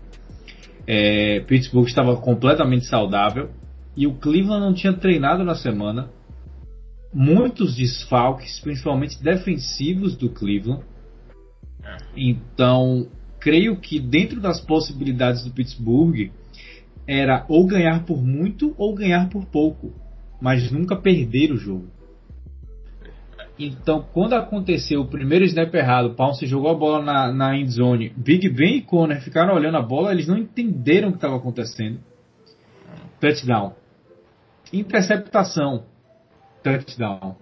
É, Pittsburgh estava completamente saudável e o Cleveland não tinha treinado na semana. Muitos desfalques, principalmente defensivos do Cleveland. Então, creio que dentro das possibilidades do Pittsburgh era ou ganhar por muito ou ganhar por pouco, mas nunca perder o jogo. Então, quando aconteceu o primeiro snap errado, Pounce jogou a bola na, na end zone, Big Ben e Conner ficaram olhando a bola, eles não entenderam o que estava acontecendo. Touchdown. Interceptação. Touchdown.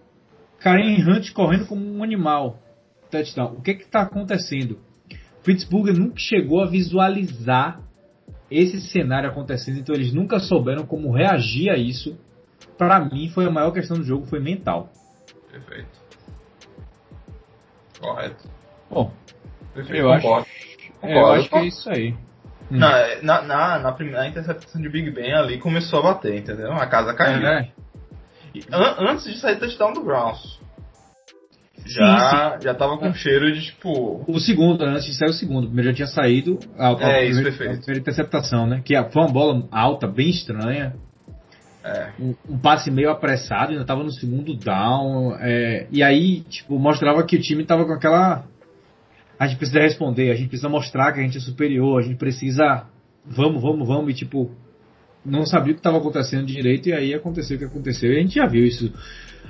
Karen Hunt correndo como um animal. Touchdown. O que está acontecendo? Pittsburgh nunca chegou a visualizar esse cenário acontecendo, então eles nunca souberam como reagir a isso. Para mim, foi a maior questão do jogo, foi mental. Perfeito. Correto. Bom, Perfeito. eu acho. É, eu acho que é isso aí. Hum. Na, na, na, na, primeira interceptação de Big Ben ali começou a bater, entendeu? A casa caiu. É, né? an antes de sair touchdown do Browns. Já, sim, sim. já tava com é. cheiro de tipo. O segundo, antes de sair o segundo. O primeiro já tinha saído. A, a, é, isso, primeira, perfeito. A primeira interceptação, né? Que foi uma bola alta, bem estranha. É. Um, um, passe meio apressado, ainda tava no segundo down. É, e aí, tipo, mostrava que o time tava com aquela. A gente precisa responder, a gente precisa mostrar que a gente é superior, a gente precisa. Vamos, vamos, vamos, e tipo, não sabia o que estava acontecendo direito, e aí aconteceu o que aconteceu. E a gente já viu isso.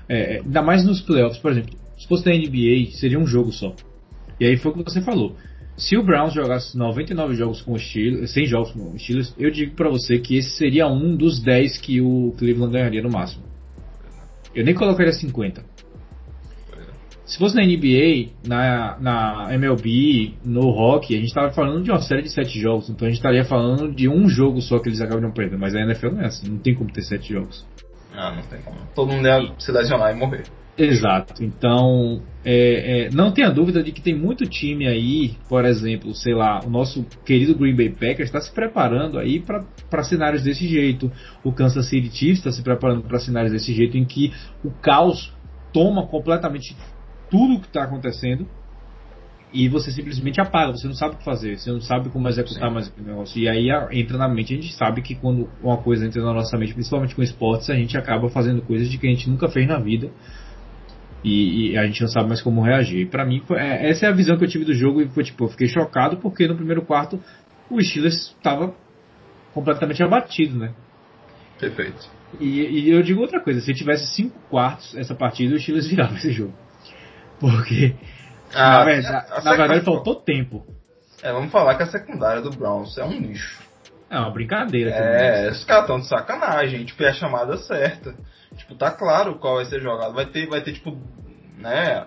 É, ainda mais nos playoffs, por exemplo. Se fosse da NBA, seria um jogo só. E aí foi o que você falou. Se o Browns jogasse 99 jogos com o Steelers, 100 jogos com o Steelers, eu digo para você que esse seria um dos 10 que o Cleveland ganharia no máximo. Eu nem colocaria 50. Se fosse na NBA, na, na MLB, no Rock, a gente estaria falando de uma série de 7 jogos. Então a gente estaria falando de um jogo só que eles acabam perdendo. Mas a NFL não é assim, não tem como ter 7 jogos. Ah, não tem como. Todo mundo ia se lesionar e morrer. Exato. Então, é, é, não tenha dúvida de que tem muito time aí, por exemplo, sei lá, o nosso querido Green Bay Packers está se preparando aí para cenários desse jeito. O Kansas City Chiefs está se preparando para cenários desse jeito em que o caos toma completamente tudo o que está acontecendo e você simplesmente apaga, você não sabe o que fazer, você não sabe como executar Sim. mais aquele negócio. E aí entra na mente, a gente sabe que quando uma coisa entra na nossa mente, principalmente com esportes, a gente acaba fazendo coisas de que a gente nunca fez na vida e, e, a gente não sabe mais como reagir. Para mim, foi, é, essa é a visão que eu tive do jogo e foi tipo, eu fiquei chocado porque no primeiro quarto o Steelers estava completamente abatido, né? Perfeito. E, e, eu digo outra coisa, se tivesse cinco quartos essa partida, o Steelers virava esse jogo. Porque ah, na verdade, a, a na verdade faltou tempo. É, vamos falar que a secundária do Browns é um lixo. É uma brincadeira. É, os caras estão de sacanagem, tipo, é a chamada certa. Tipo, tá claro qual vai ser jogado. Vai ter, vai ter tipo, né?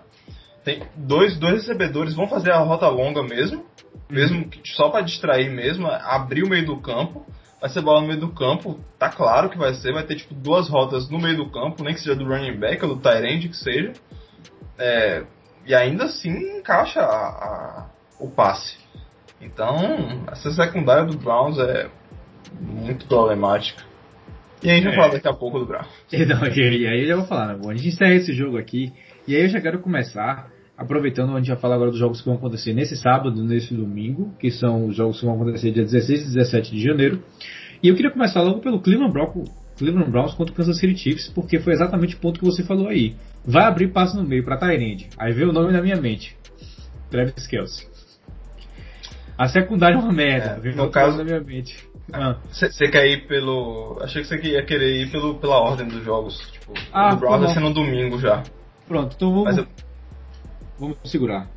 Tem dois, dois recebedores vão fazer a rota longa mesmo, uhum. mesmo que, só para distrair mesmo, abrir o meio do campo. Vai ser bola no meio do campo, tá claro que vai ser, vai ter tipo duas rotas no meio do campo, nem que seja do running back ou do tight end que seja. É, e ainda assim encaixa a, a, o passe. Então, essa secundária do Browns é muito problemática. E a gente vai é. falar daqui a pouco do Browns. Então, e aí eu já vou falar, né? Bom, a gente encerra esse jogo aqui. E aí eu já quero começar, aproveitando, a gente vai falar agora dos jogos que vão acontecer nesse sábado, nesse domingo, que são os jogos que vão acontecer dia 16 e 17 de janeiro. E eu queria começar logo pelo Cleveland Browns, Cleveland Browns contra o Kansas City Chiefs, porque foi exatamente o ponto que você falou aí. Vai abrir passo no meio para Tyrande. Aí veio o nome na minha mente. Travis Kelsey. A secundária é uma merda. É, no caso na minha mente. Você ah. quer ir pelo. Achei que você ia querer ir pelo, pela ordem dos jogos. Tipo, ah, o Browns vai ser no domingo já. Pronto, então vamos. Eu... Vamos segurar.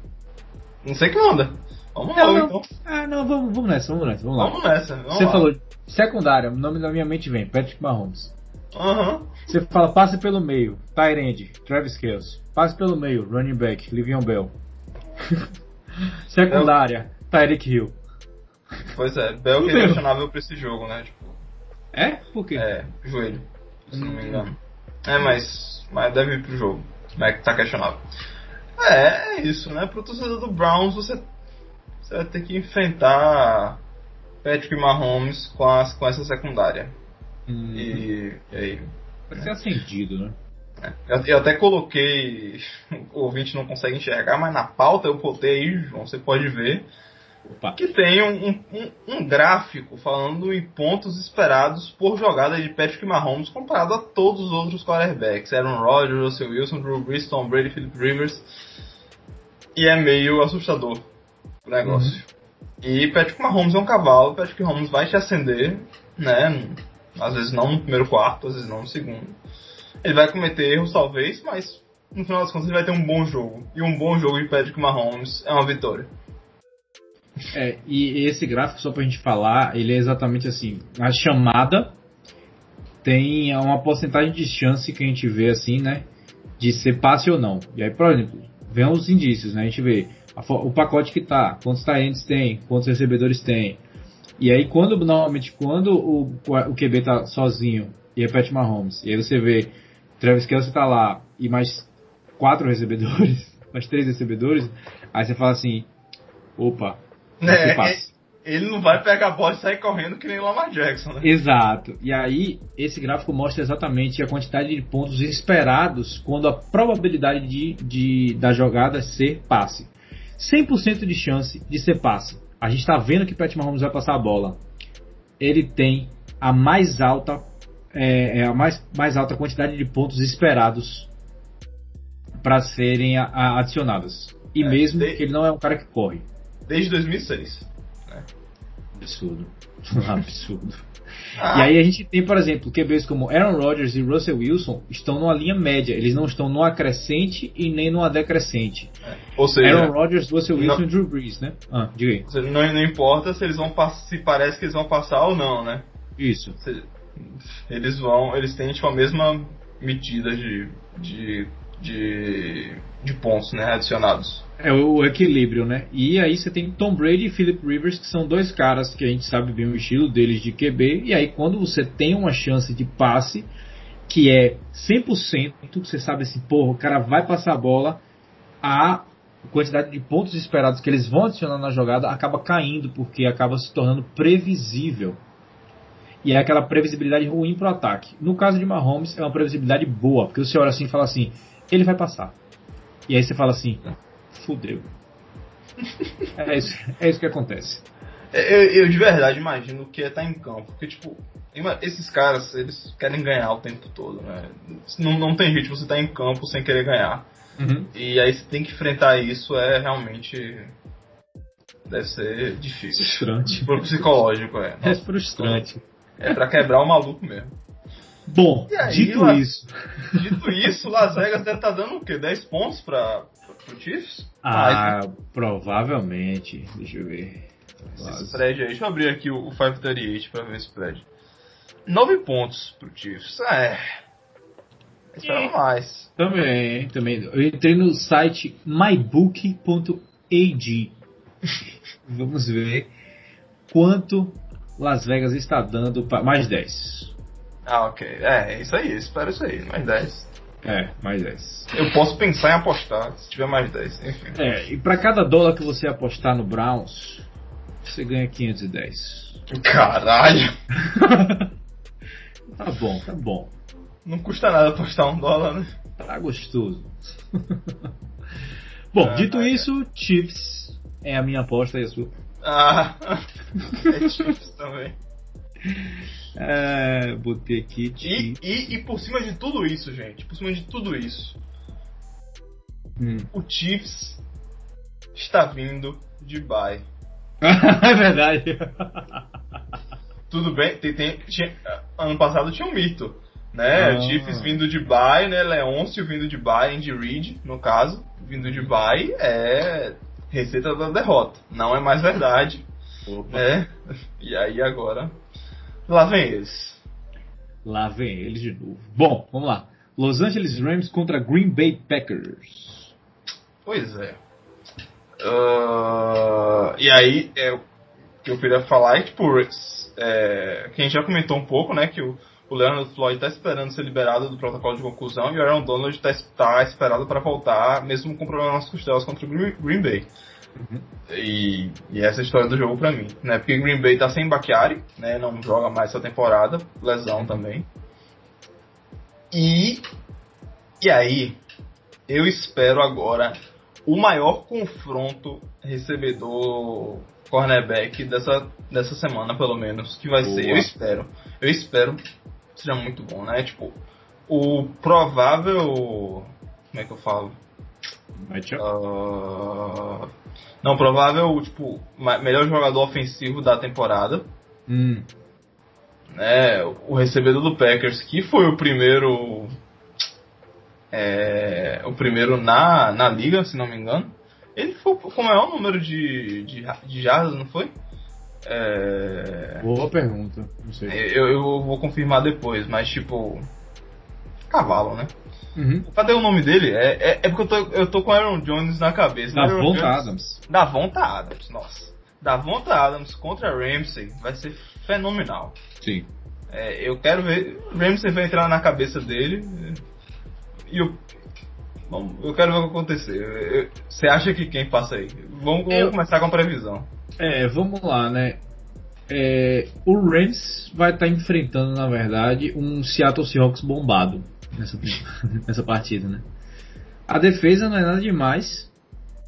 Não sei que onda. Vamos lá, então. Ah, não, vamos, vamos nessa, vamos nessa, vamos lá. Vamos nessa, Você falou secundária, o nome da minha mente vem, Patrick Mahomes. Uhum. Você fala passe pelo meio, Tyrande, Travis Kelce. Passe pelo meio, running back, Livion Bell. secundária, Tyreek Hill. Pois é, Bell que é questionável pra esse jogo, né? Tipo, é? Por quê? É, joelho, se não me hum. engano. É, mas, mas deve ir pro jogo. Mac tá questionável. É, é isso, né? Pro torcedor do Browns, você, você vai ter que enfrentar Patrick Mahomes com, as, com essa secundária. Hum. E, e aí. Vai né? ser acendido, né? É, eu, eu, até coloquei, o ouvinte não consegue enxergar, mas na pauta eu botei aí, João, você pode ver Opa. que tem um, um, um, gráfico falando em pontos esperados por jogada de Patrick Mahomes comparado a todos os outros quarterbacks. Aaron Rodgers, Russell Wilson, Drew Brees, Tom Brady, Philip Rivers. E é meio assustador o negócio. Uhum. E Patrick Mahomes é um cavalo, Patrick Mahomes vai te acender, né? Às vezes não no primeiro quarto, às vezes não no segundo. Ele vai cometer erros talvez, mas no final das contas ele vai ter um bom jogo. E um bom jogo de Patrick Mahomes é uma vitória. É, e esse gráfico, só pra gente falar, ele é exatamente assim, a chamada tem uma porcentagem de chance que a gente vê assim, né, de ser passe ou não. E aí, por exemplo, vem os indícios, né, a gente vê a, o pacote que tá, quantos talentos tem, quantos recebedores tem. E aí, quando normalmente, quando o, o QB tá sozinho e é Pat Mahomes, e aí você vê Travis Kelsey tá lá e mais quatro recebedores, mais três recebedores, aí você fala assim, opa, é, ele não vai pegar a bola e sair correndo que nem o Lamar Jackson, né? Exato. E aí, esse gráfico mostra exatamente a quantidade de pontos esperados quando a probabilidade de, de da jogada ser passe. 100% de chance de ser passe. A gente está vendo que Pat Mahomes vai passar a bola. Ele tem a mais alta é, é a mais, mais alta quantidade de pontos esperados para serem a, a, adicionadas. E é, mesmo de... que ele não é um cara que corre desde 2006. Né? Absurdo. Absurdo. Ah. E aí a gente tem, por exemplo, QBs como Aaron Rodgers e Russell Wilson estão numa linha média. Eles não estão numa crescente e nem numa decrescente. É. Ou seja, Aaron Rodgers, Russell Wilson não, e Drew Brees, né? Ah, diga aí. Seja, não, não, importa se eles vão se parece que eles vão passar ou não, né? Isso. Eles vão, eles têm tipo a mesma medida de, de, de, de pontos, né, adicionados. É o equilíbrio, né? E aí você tem Tom Brady e Philip Rivers, que são dois caras que a gente sabe bem o estilo deles de QB. E aí quando você tem uma chance de passe, que é 100%, você sabe assim, porra, o cara vai passar a bola, a quantidade de pontos esperados que eles vão adicionar na jogada acaba caindo, porque acaba se tornando previsível. E é aquela previsibilidade ruim para o ataque. No caso de Mahomes, é uma previsibilidade boa, porque você olha assim e fala assim, ele vai passar. E aí você fala assim, fudeu. é, isso, é isso que acontece. É, eu, eu, de verdade imagino que é estar tá em campo. Porque, tipo, esses caras, eles querem ganhar o tempo todo, né? Não, não tem jeito você estar tá em campo sem querer ganhar. Uhum. E aí você tem que enfrentar isso, é realmente. Deve ser difícil. Frustrante. Pro psicológico, é. Nossa, é frustrante. É pra quebrar o maluco mesmo. Bom, aí, dito La... isso. Dito isso, Las Vegas deve estar tá dando o quê? 10 pontos pra, pro Chiefs? Ah, né? provavelmente. Deixa eu ver. Esse spread aí, deixa eu abrir aqui o, o 538 pra ver o spread. 9 pontos pro Chiefs. É. Esperava mais. Também, também. Eu entrei no site mybook.ag. Vamos ver quanto Las Vegas está dando para mais 10. Ah, ok. É, isso aí, espero isso aí, mais 10. É, mais 10. Eu posso pensar em apostar se tiver mais 10, enfim. É, e para cada dólar que você apostar no Browns, você ganha 510. Caralho! tá bom, tá bom. Não custa nada apostar um dólar, né? Tá gostoso. bom, ah, dito ah, isso, é. Chiefs é a minha aposta e a sua. Ah, é Chiefs também. É, botei aqui. E, e, e, por cima de tudo isso, gente, por cima de tudo isso, hum. o Chiefs está vindo de bye. é verdade. Tudo bem, tem, tem, tinha, ano passado tinha um mito, né? Ah. Chiefs vindo de bye, né? Leôncio vindo de bye, Andy Reid, no caso, vindo de bye é receita da derrota. Não é mais verdade. Opa. Né? E aí agora Lá vem eles. Lá vem eles de novo. Bom, vamos lá. Los Angeles Rams contra Green Bay Packers. Pois é. Uh, e aí, é, o que eu queria falar é que, tipo, é, que a gente já comentou um pouco, né, que o, o Leonard Floyd está esperando ser liberado do protocolo de conclusão e o Aaron Donald está tá esperado para voltar, mesmo com problemas nas costelas contra o Green Bay. Uhum. E, e, essa é a história do jogo pra mim, né? Porque Green Bay tá sem Bakhtiari, né? Não joga mais essa temporada, lesão uhum. também. E e aí eu espero agora o maior confronto recebedor cornerback dessa, dessa semana, pelo menos, que vai Boa. ser, eu espero. Eu espero que seja muito bom, né? Tipo, o provável. Como é que eu falo? Uh, não, provável, tipo, melhor jogador ofensivo da temporada. Hum. Né, o recebedor do Packers, que foi o primeiro É, o primeiro na, na liga, se não me engano. Ele foi com o maior número de, de, de jardas, não foi? É... Boa pergunta. Eu, eu vou confirmar depois, mas tipo. Cavalo, né? Uhum. Cadê o nome dele? É, é, é, porque eu tô, eu tô com Aaron Jones na cabeça. Da Vonta Adams. Da Vonta Adams, nossa. Da Vonta Adams contra Ramsey vai ser fenomenal. Sim. É, eu quero ver. Ramsey vai entrar na cabeça dele. E eu. Bom, eu quero ver o que acontecer. Você acha que quem passa aí? Vamos, eu... começar com a previsão. É, vamos lá, né? É, o Rams vai estar tá enfrentando, na verdade, um Seattle Seahawks bombado nessa, nessa partida, né? A defesa não é nada demais,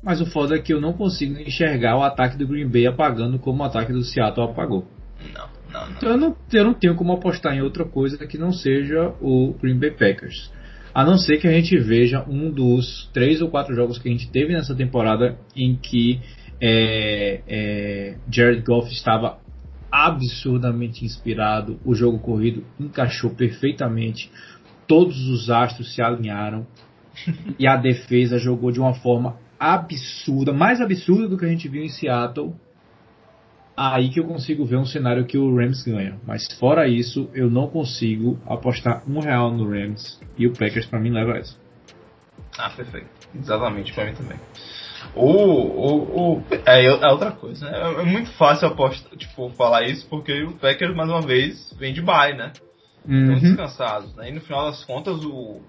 mas o foda é que eu não consigo enxergar o ataque do Green Bay apagando como o ataque do Seattle apagou. Não, não, não. Então eu não, eu não tenho como apostar em outra coisa que não seja o Green Bay Packers. A não ser que a gente veja um dos três ou quatro jogos que a gente teve nessa temporada em que é, é, Jared Goff estava absurdamente inspirado, o jogo corrido encaixou perfeitamente, todos os astros se alinharam e a defesa jogou de uma forma absurda, mais absurda do que a gente viu em Seattle. Aí que eu consigo ver um cenário que o Rams ganha. Mas fora isso, eu não consigo apostar um real no Rams e o Packers para mim leva essa. Ah, perfeito. Exatamente, para mim também. O, o, o, é, é outra coisa, né? É muito fácil apostar, tipo, falar isso porque o Packers, mais uma vez, vem de bye, né? Uhum. Estão descansados, né? E no final das contas, o,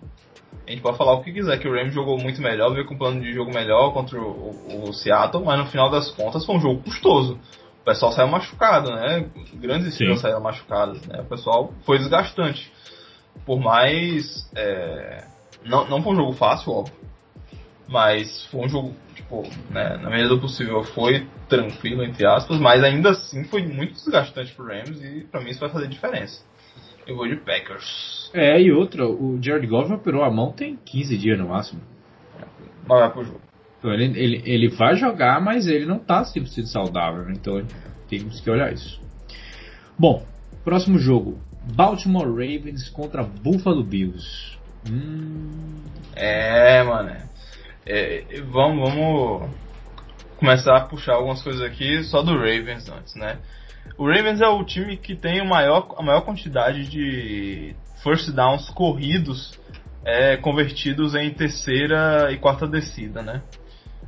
a gente pode falar o que quiser, que o Rams jogou muito melhor, veio com um plano de jogo melhor contra o, o, o, Seattle, mas no final das contas foi um jogo custoso. O pessoal saiu machucado, né? Grandes estrelas saíram machucadas, né? O pessoal foi desgastante. Por mais. É... Não, não foi um jogo fácil, óbvio. Mas foi um jogo, tipo, né, na medida do possível foi tranquilo, entre aspas, mas ainda assim foi muito desgastante pro Rams e pra mim isso vai fazer diferença. Eu vou de Packers. É, e outra, o Jared Goff operou a mão tem 15 dias no máximo. Vai pro jogo. Então ele, ele, ele vai jogar, mas ele não tá 100% saudável, então temos que olhar isso. Bom, próximo jogo: Baltimore Ravens contra Buffalo Bills. Hum... É, mano. É, vamos, vamos começar a puxar algumas coisas aqui só do Ravens antes, né? O Ravens é o time que tem o maior, a maior quantidade de first downs corridos é, convertidos em terceira e quarta descida, né?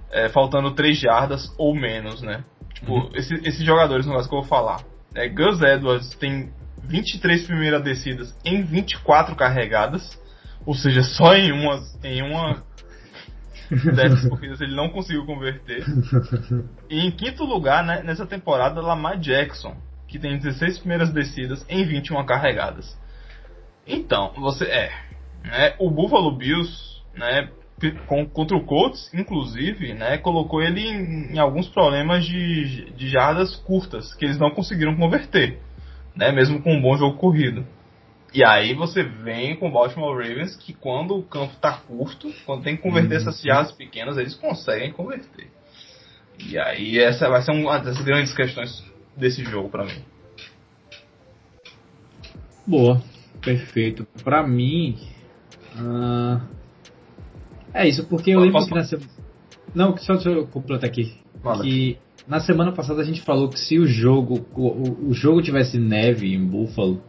É, faltando 3 jardas ou menos, né? Tipo, uhum. esse, esses jogadores, no caso que eu vou falar. É, Gus Edwards tem 23 primeiras descidas em 24 carregadas, ou seja, só em uma, em uma dessas corridas ele não conseguiu converter. E em quinto lugar, né, nessa temporada, Lamar Jackson, que tem 16 primeiras descidas em 21 carregadas. Então, você é. Né, o Buffalo Bills, né, com, contra o Colts, inclusive, né, colocou ele em, em, alguns problemas de, de jardas curtas, que eles não conseguiram converter, né, mesmo com um bom jogo corrido. E aí você vem com o Baltimore Ravens que quando o campo está curto, quando tem que converter uhum. essas jardas pequenas, eles conseguem converter. E aí essa vai ser uma das grandes questões desse jogo para mim. Boa, perfeito. Para mim, uh, é isso, porque eu lembro Posso que na semana. Não, só deixa eu completar aqui. Manda. Que na semana passada a gente falou que se o jogo o, o jogo tivesse neve em Buffalo,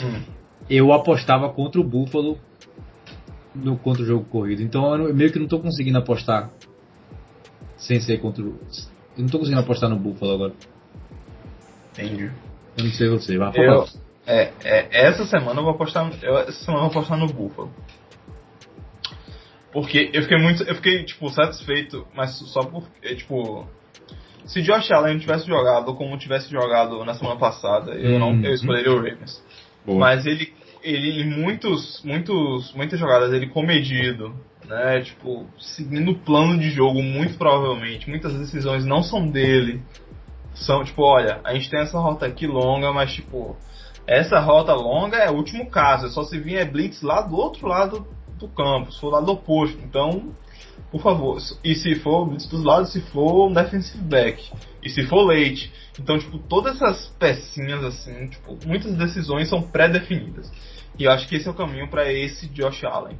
hum eu apostava contra o Buffalo no contra o jogo corrido. Então eu meio que não estou conseguindo apostar sem ser contra o. Eu não estou conseguindo apostar no Buffalo agora. Entendi. Eu não sei você, vai falar. É, é, essa semana eu vou apostar. Eu, essa semana eu vou apostar no Buffalo. Porque eu fiquei muito. Eu fiquei, tipo, satisfeito, mas só porque, tipo. Se Josh Allen tivesse jogado como tivesse jogado na semana passada, eu não eu uhum. escolheria o Ravens. Boa. Mas ele, ele muitos, muitos, muitas jogadas ele comedido, né? Tipo, seguindo o plano de jogo muito provavelmente. Muitas decisões não são dele. São tipo, olha, a gente tem essa rota aqui longa, mas tipo, essa rota longa é o último caso. É só se vir é blitz lá do outro lado do campo, se for lado oposto. Então, por favor. E se for blitz dos lados, se for um defensive back. E se for late. Então, tipo, todas essas pecinhas, assim, tipo, muitas decisões são pré-definidas. E eu acho que esse é o caminho para esse Josh Allen.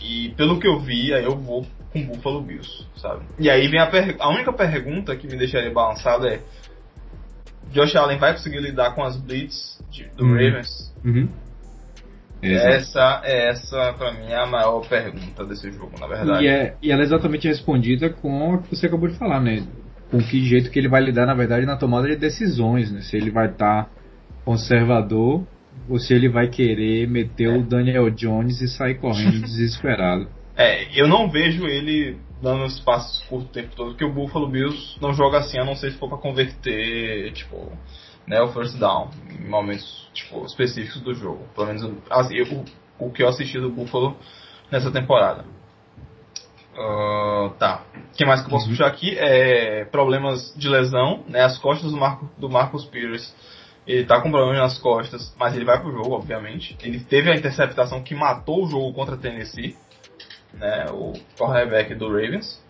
E pelo que eu vi, aí eu vou com o Buffalo Bills, sabe? E aí vem a, a única pergunta que me deixaria balançado é Josh Allen vai conseguir lidar com as blitz de, do uhum. Ravens? Uhum. Essa, essa pra mim é a maior pergunta desse jogo, na verdade. E, é, e ela é exatamente respondida com o que você acabou de falar, né? Com que jeito que ele vai lidar, na verdade, na tomada de decisões, né? Se ele vai estar tá conservador ou se ele vai querer meter é. o Daniel Jones e sair correndo desesperado. É, eu não vejo ele dando os passos curtos o tempo todo, porque o Buffalo Bills não joga assim, a não ser se for pra converter, tipo, né, o first down em momentos, tipo, específicos do jogo. Pelo menos assim, eu, o, o que eu assisti do Buffalo nessa temporada. Uh, tá. O que mais que eu posso uhum. puxar aqui é problemas de lesão, né? As costas do, Marco, do Marcus Pierce. Ele tá com problemas nas costas, mas ele vai pro jogo, obviamente. Ele teve a interceptação que matou o jogo contra a Tennessee né, o cornerback do Ravens.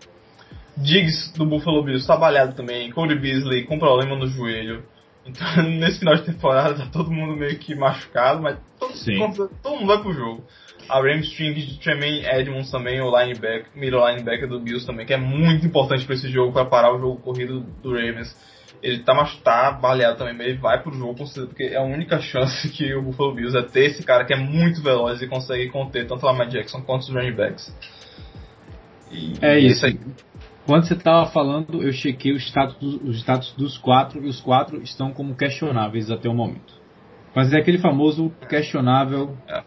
Diggs do Buffalo Bills trabalhado também, Cody Beasley com problema no joelho. Então, nesse final de temporada tá todo mundo meio que machucado, mas todo, todo mundo vai pro jogo. A Ramstring de Tremaine Edmonds também, o linebacker, middle linebacker do Bills também, que é muito importante para esse jogo, para parar o jogo corrido do Ravens. Ele tá, tá baleado também, mas ele vai pro jogo, porque é a única chance que o Buffalo Bills é ter esse cara que é muito veloz e consegue conter tanto o Lamar Jackson quanto os running backs. E, é isso. Aí... Quando você estava falando, eu chequei o status, os status dos quatro e os quatro estão como questionáveis até o momento. Mas é aquele famoso questionável é.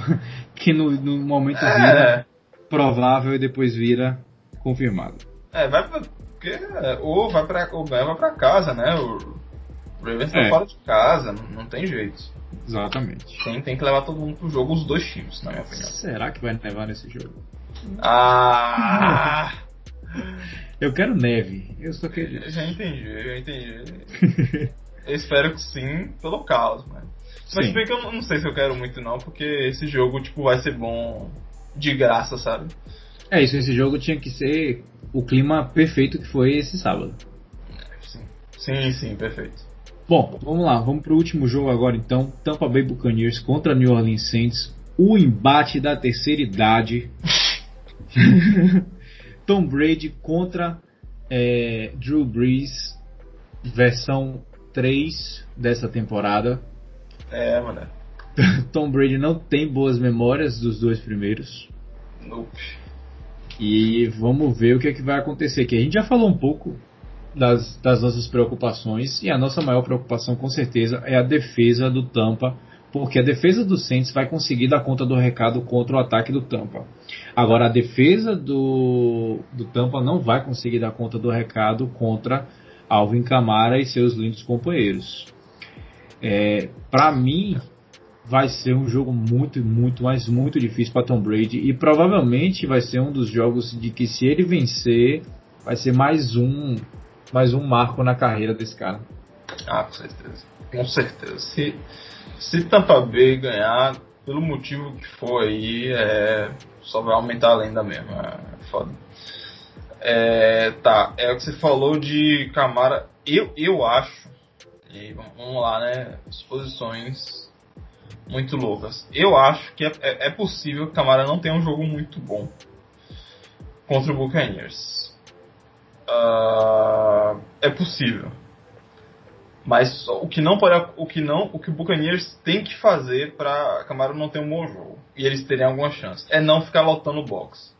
que no, no momento vira é. provável e depois vira confirmado. É, vai pra, porque é, ou vai pra, ou vai pra casa, né? O Ravens tá é. fora de casa, não, não, tem jeito. Exatamente. Tem, tem que levar todo mundo pro jogo, os dois times, na minha opinião. Será que vai levar nesse jogo? Ah! Eu quero neve. Eu só queria. Já entendi, já entendi. eu espero que sim, pelo caos, mano. Mas bem que eu não sei se eu quero muito não, porque esse jogo, tipo, vai ser bom de graça, sabe? É isso, esse jogo tinha que ser o clima perfeito que foi esse sábado. Sim, sim, sim perfeito. Bom, vamos lá, vamos para o último jogo agora então. Tampa Bay Buccaneers contra New Orleans Saints. O embate da terceira idade. Tom Brady contra é, Drew Brees, versão 3 dessa temporada. É, mano. Tom Brady não tem boas memórias dos dois primeiros. Nope. E vamos ver o que, é que vai acontecer aqui. A gente já falou um pouco das, das nossas preocupações e a nossa maior preocupação com certeza é a defesa do Tampa, porque a defesa do Saints vai conseguir dar conta do recado contra o ataque do Tampa. Agora a defesa do, do Tampa não vai conseguir dar conta do recado contra Alvin Kamara e seus lindos companheiros. É, Para mim, vai ser um jogo muito, muito, mas muito difícil para Tom Brady e provavelmente vai ser um dos jogos de que se ele vencer, vai ser mais um, mais um marco na carreira desse cara. Ah, com certeza. Com certeza. Se, se Tampa Bay ganhar, pelo motivo que for aí, é, só vai aumentar a lenda mesmo. É foda. É, tá, é o que você falou de Camara. Eu, eu acho. E vamos lá, né? As posições muito loucas. Eu acho que é, é, é possível que Camara não tenha um jogo muito bom contra o Buccaneers. Uh, é possível. Mas o que não pode, o que não, o que o Buccaneers tem que fazer para Camaro não ter um bom jogo e eles terem alguma chance é não ficar lotando o box.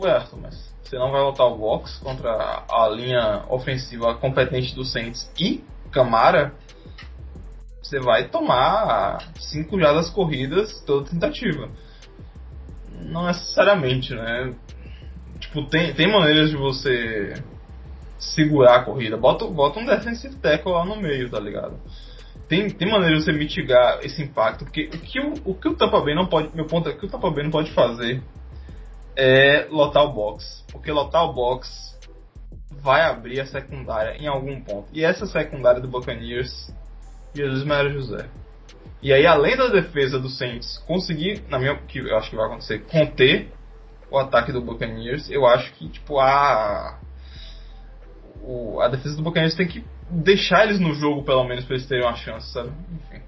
Certo, mas você não vai lotar o box contra a linha ofensiva competente do Saints e Camara, você vai tomar cinco jadas corridas toda tentativa. Não necessariamente, né? Tipo, tem, tem maneiras de você segurar a corrida. Bota, bota um defensive tackle lá no meio, tá ligado? Tem, tem maneira de você mitigar esse impacto, porque o que o, o que o Tampa Bay não pode, meu ponto é que o Tampa Bay não pode fazer é lotar o box, porque lotar o box vai abrir a secundária em algum ponto. E essa secundária do Buccaneers Jesus Maria José. E aí, além da defesa do Saints conseguir, na minha que eu acho que vai acontecer, conter o ataque do Buccaneers, eu acho que tipo a o, a defesa do Buccaneers tem que deixar eles no jogo pelo menos para eles terem uma chance, sabe? Enfim.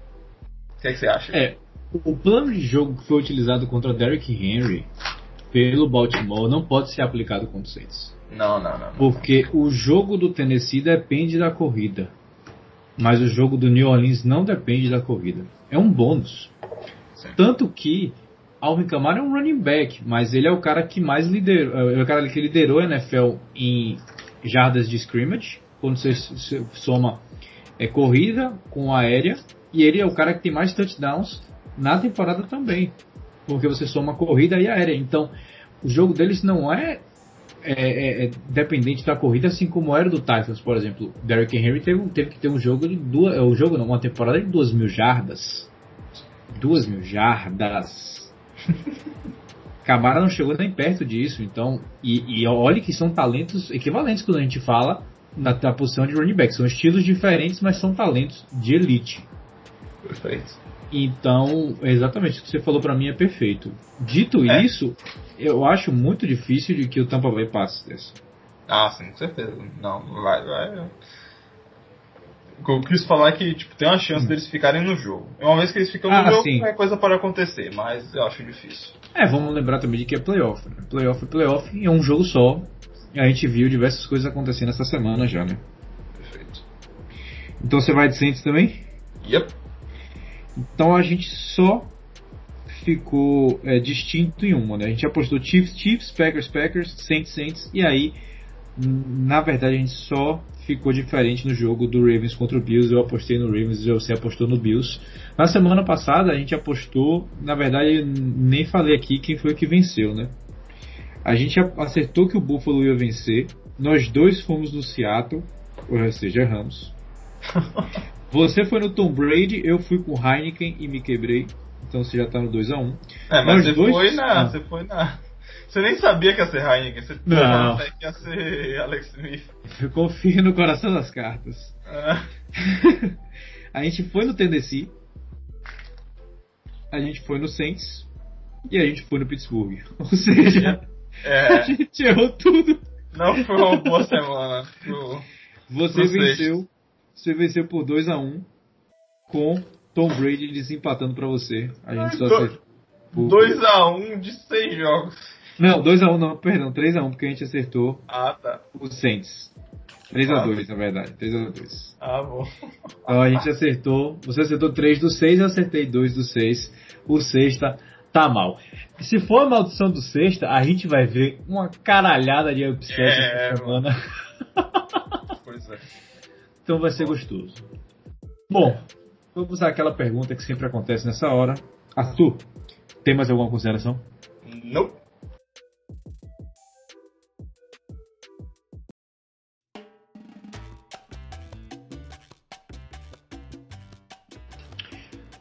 O que, é que você acha? É, o plano de jogo que foi utilizado contra Derrick Henry pelo Baltimore não pode ser aplicado contra o Saints. Não, não, não. não. Porque o jogo do Tennessee depende da corrida. Mas o jogo do New Orleans não depende da corrida. É um bônus. Sim. Tanto que Alvin Kamara é um running back, mas ele é o cara que mais liderou, é o cara que liderou a NFL em jardas de scrimmage, quando você soma é, corrida com aérea, e ele é o cara que tem mais touchdowns na temporada também, porque você soma corrida e aérea. Então, o jogo deles não é, é, é- é dependente da corrida, assim como era do Titans, por exemplo. Derrick Henry teve, teve que ter um jogo de duas, é, um jogo não, uma temporada de duas mil jardas. Duas mil jardas. Camara não chegou nem perto disso, então. E, e olha que são talentos equivalentes quando a gente fala na, na posição de running back. São estilos diferentes, mas são talentos de elite. Perfeito. Então, exatamente o que você falou pra mim é perfeito. Dito É. isso, eu acho muito difícil de que o Tampa Bay passe dessa. Ah, sim, com certeza. Não, vai, vai. O que eu quis falar é que tipo, tem uma chance deles ficarem no jogo. Uma vez que eles ficam no Hum. Ah, jogo, sim. é coisa para acontecer, mas eu acho difícil. É, vamos lembrar também de que é playoff. Né? Playoff é playoff e é um jogo só. E a gente viu diversas coisas acontecendo essa semana já, né? Perfeito. Então você vai de Saints também? Yep. Então a gente só ficou é, distinto em uma, né? A gente apostou Chiefs, Chiefs, Packers, Packers, Saints, Saints, e aí, na verdade, a gente só ficou diferente no jogo do Ravens contra o Bills. Eu apostei no Ravens e você apostou no Bills. Na semana passada a gente apostou, na verdade, nem falei aqui quem foi que venceu, né? A gente acertou que o Buffalo ia vencer. Nós dois fomos no Seattle, ou seja, erramos. Você foi no Tom Brady, eu fui com o Heineken e me quebrei. Então você já tá no 2x1. É, mas Nós você dois- foi na. Ah. Você foi na. Você nem sabia que ia ser Heineken, você Não. que ia ser Alex Smith. Eu confio no coração das cartas. Ah, a gente foi no Tennessee. A gente foi no Saints. E a gente foi no Pittsburgh. Ou seja, a é, gente errou tudo. não foi uma boa semana. pro- Você Pro venceu. Você venceu por 2x1 com Tom Brady desempatando pra você. A gente só Do- acertou. por- 2x1 de 6 jogos. Não, 2x1 não, perdão, 3x1 porque a gente acertou Ah, tá. o Saints. 3x2, na verdade. 3x2. Ah, bom. Então a gente acertou. Você acertou 3 do 6, eu acertei 2 do 6. O sexta tá mal. Se for a maldição do sexta, a gente vai ver uma caralhada de upset É, essa semana. Pois é. Então vai ser gostoso. Bom, vamos usar aquela pergunta que sempre acontece nessa hora. Arthur, tem mais alguma consideração? Não.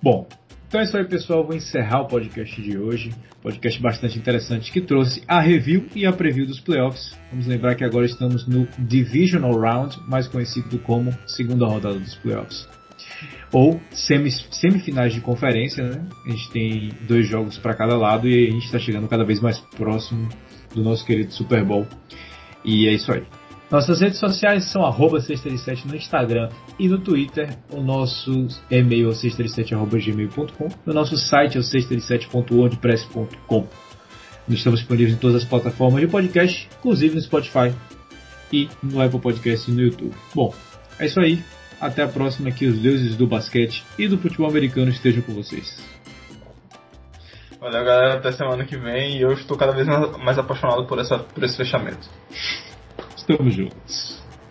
Bom, então é isso aí, pessoal. Vou encerrar o podcast de hoje. Podcast bastante interessante que trouxe a review e a preview dos playoffs. Vamos lembrar que agora estamos no Divisional Round, mais conhecido como segunda rodada dos playoffs. Ou semifinais de conferência, né? A gente tem dois jogos para cada lado e a gente está chegando cada vez mais próximo do nosso querido Super Bowl. E é isso aí. Nossas redes sociais são arroba 637 no Instagram e no Twitter. O nosso e-mail é 637.gmail.com. O nosso site é o 637.wordpress.com. Nós estamos disponíveis em todas as plataformas de podcast, inclusive no Spotify e no Apple Podcast e no YouTube. Bom, é isso aí. Até a próxima. Que os deuses do basquete e do futebol americano estejam com vocês. Valeu, galera. Até semana que vem. E eu estou cada vez mais apaixonado por, essa, por esse fechamento. Estamos juntos.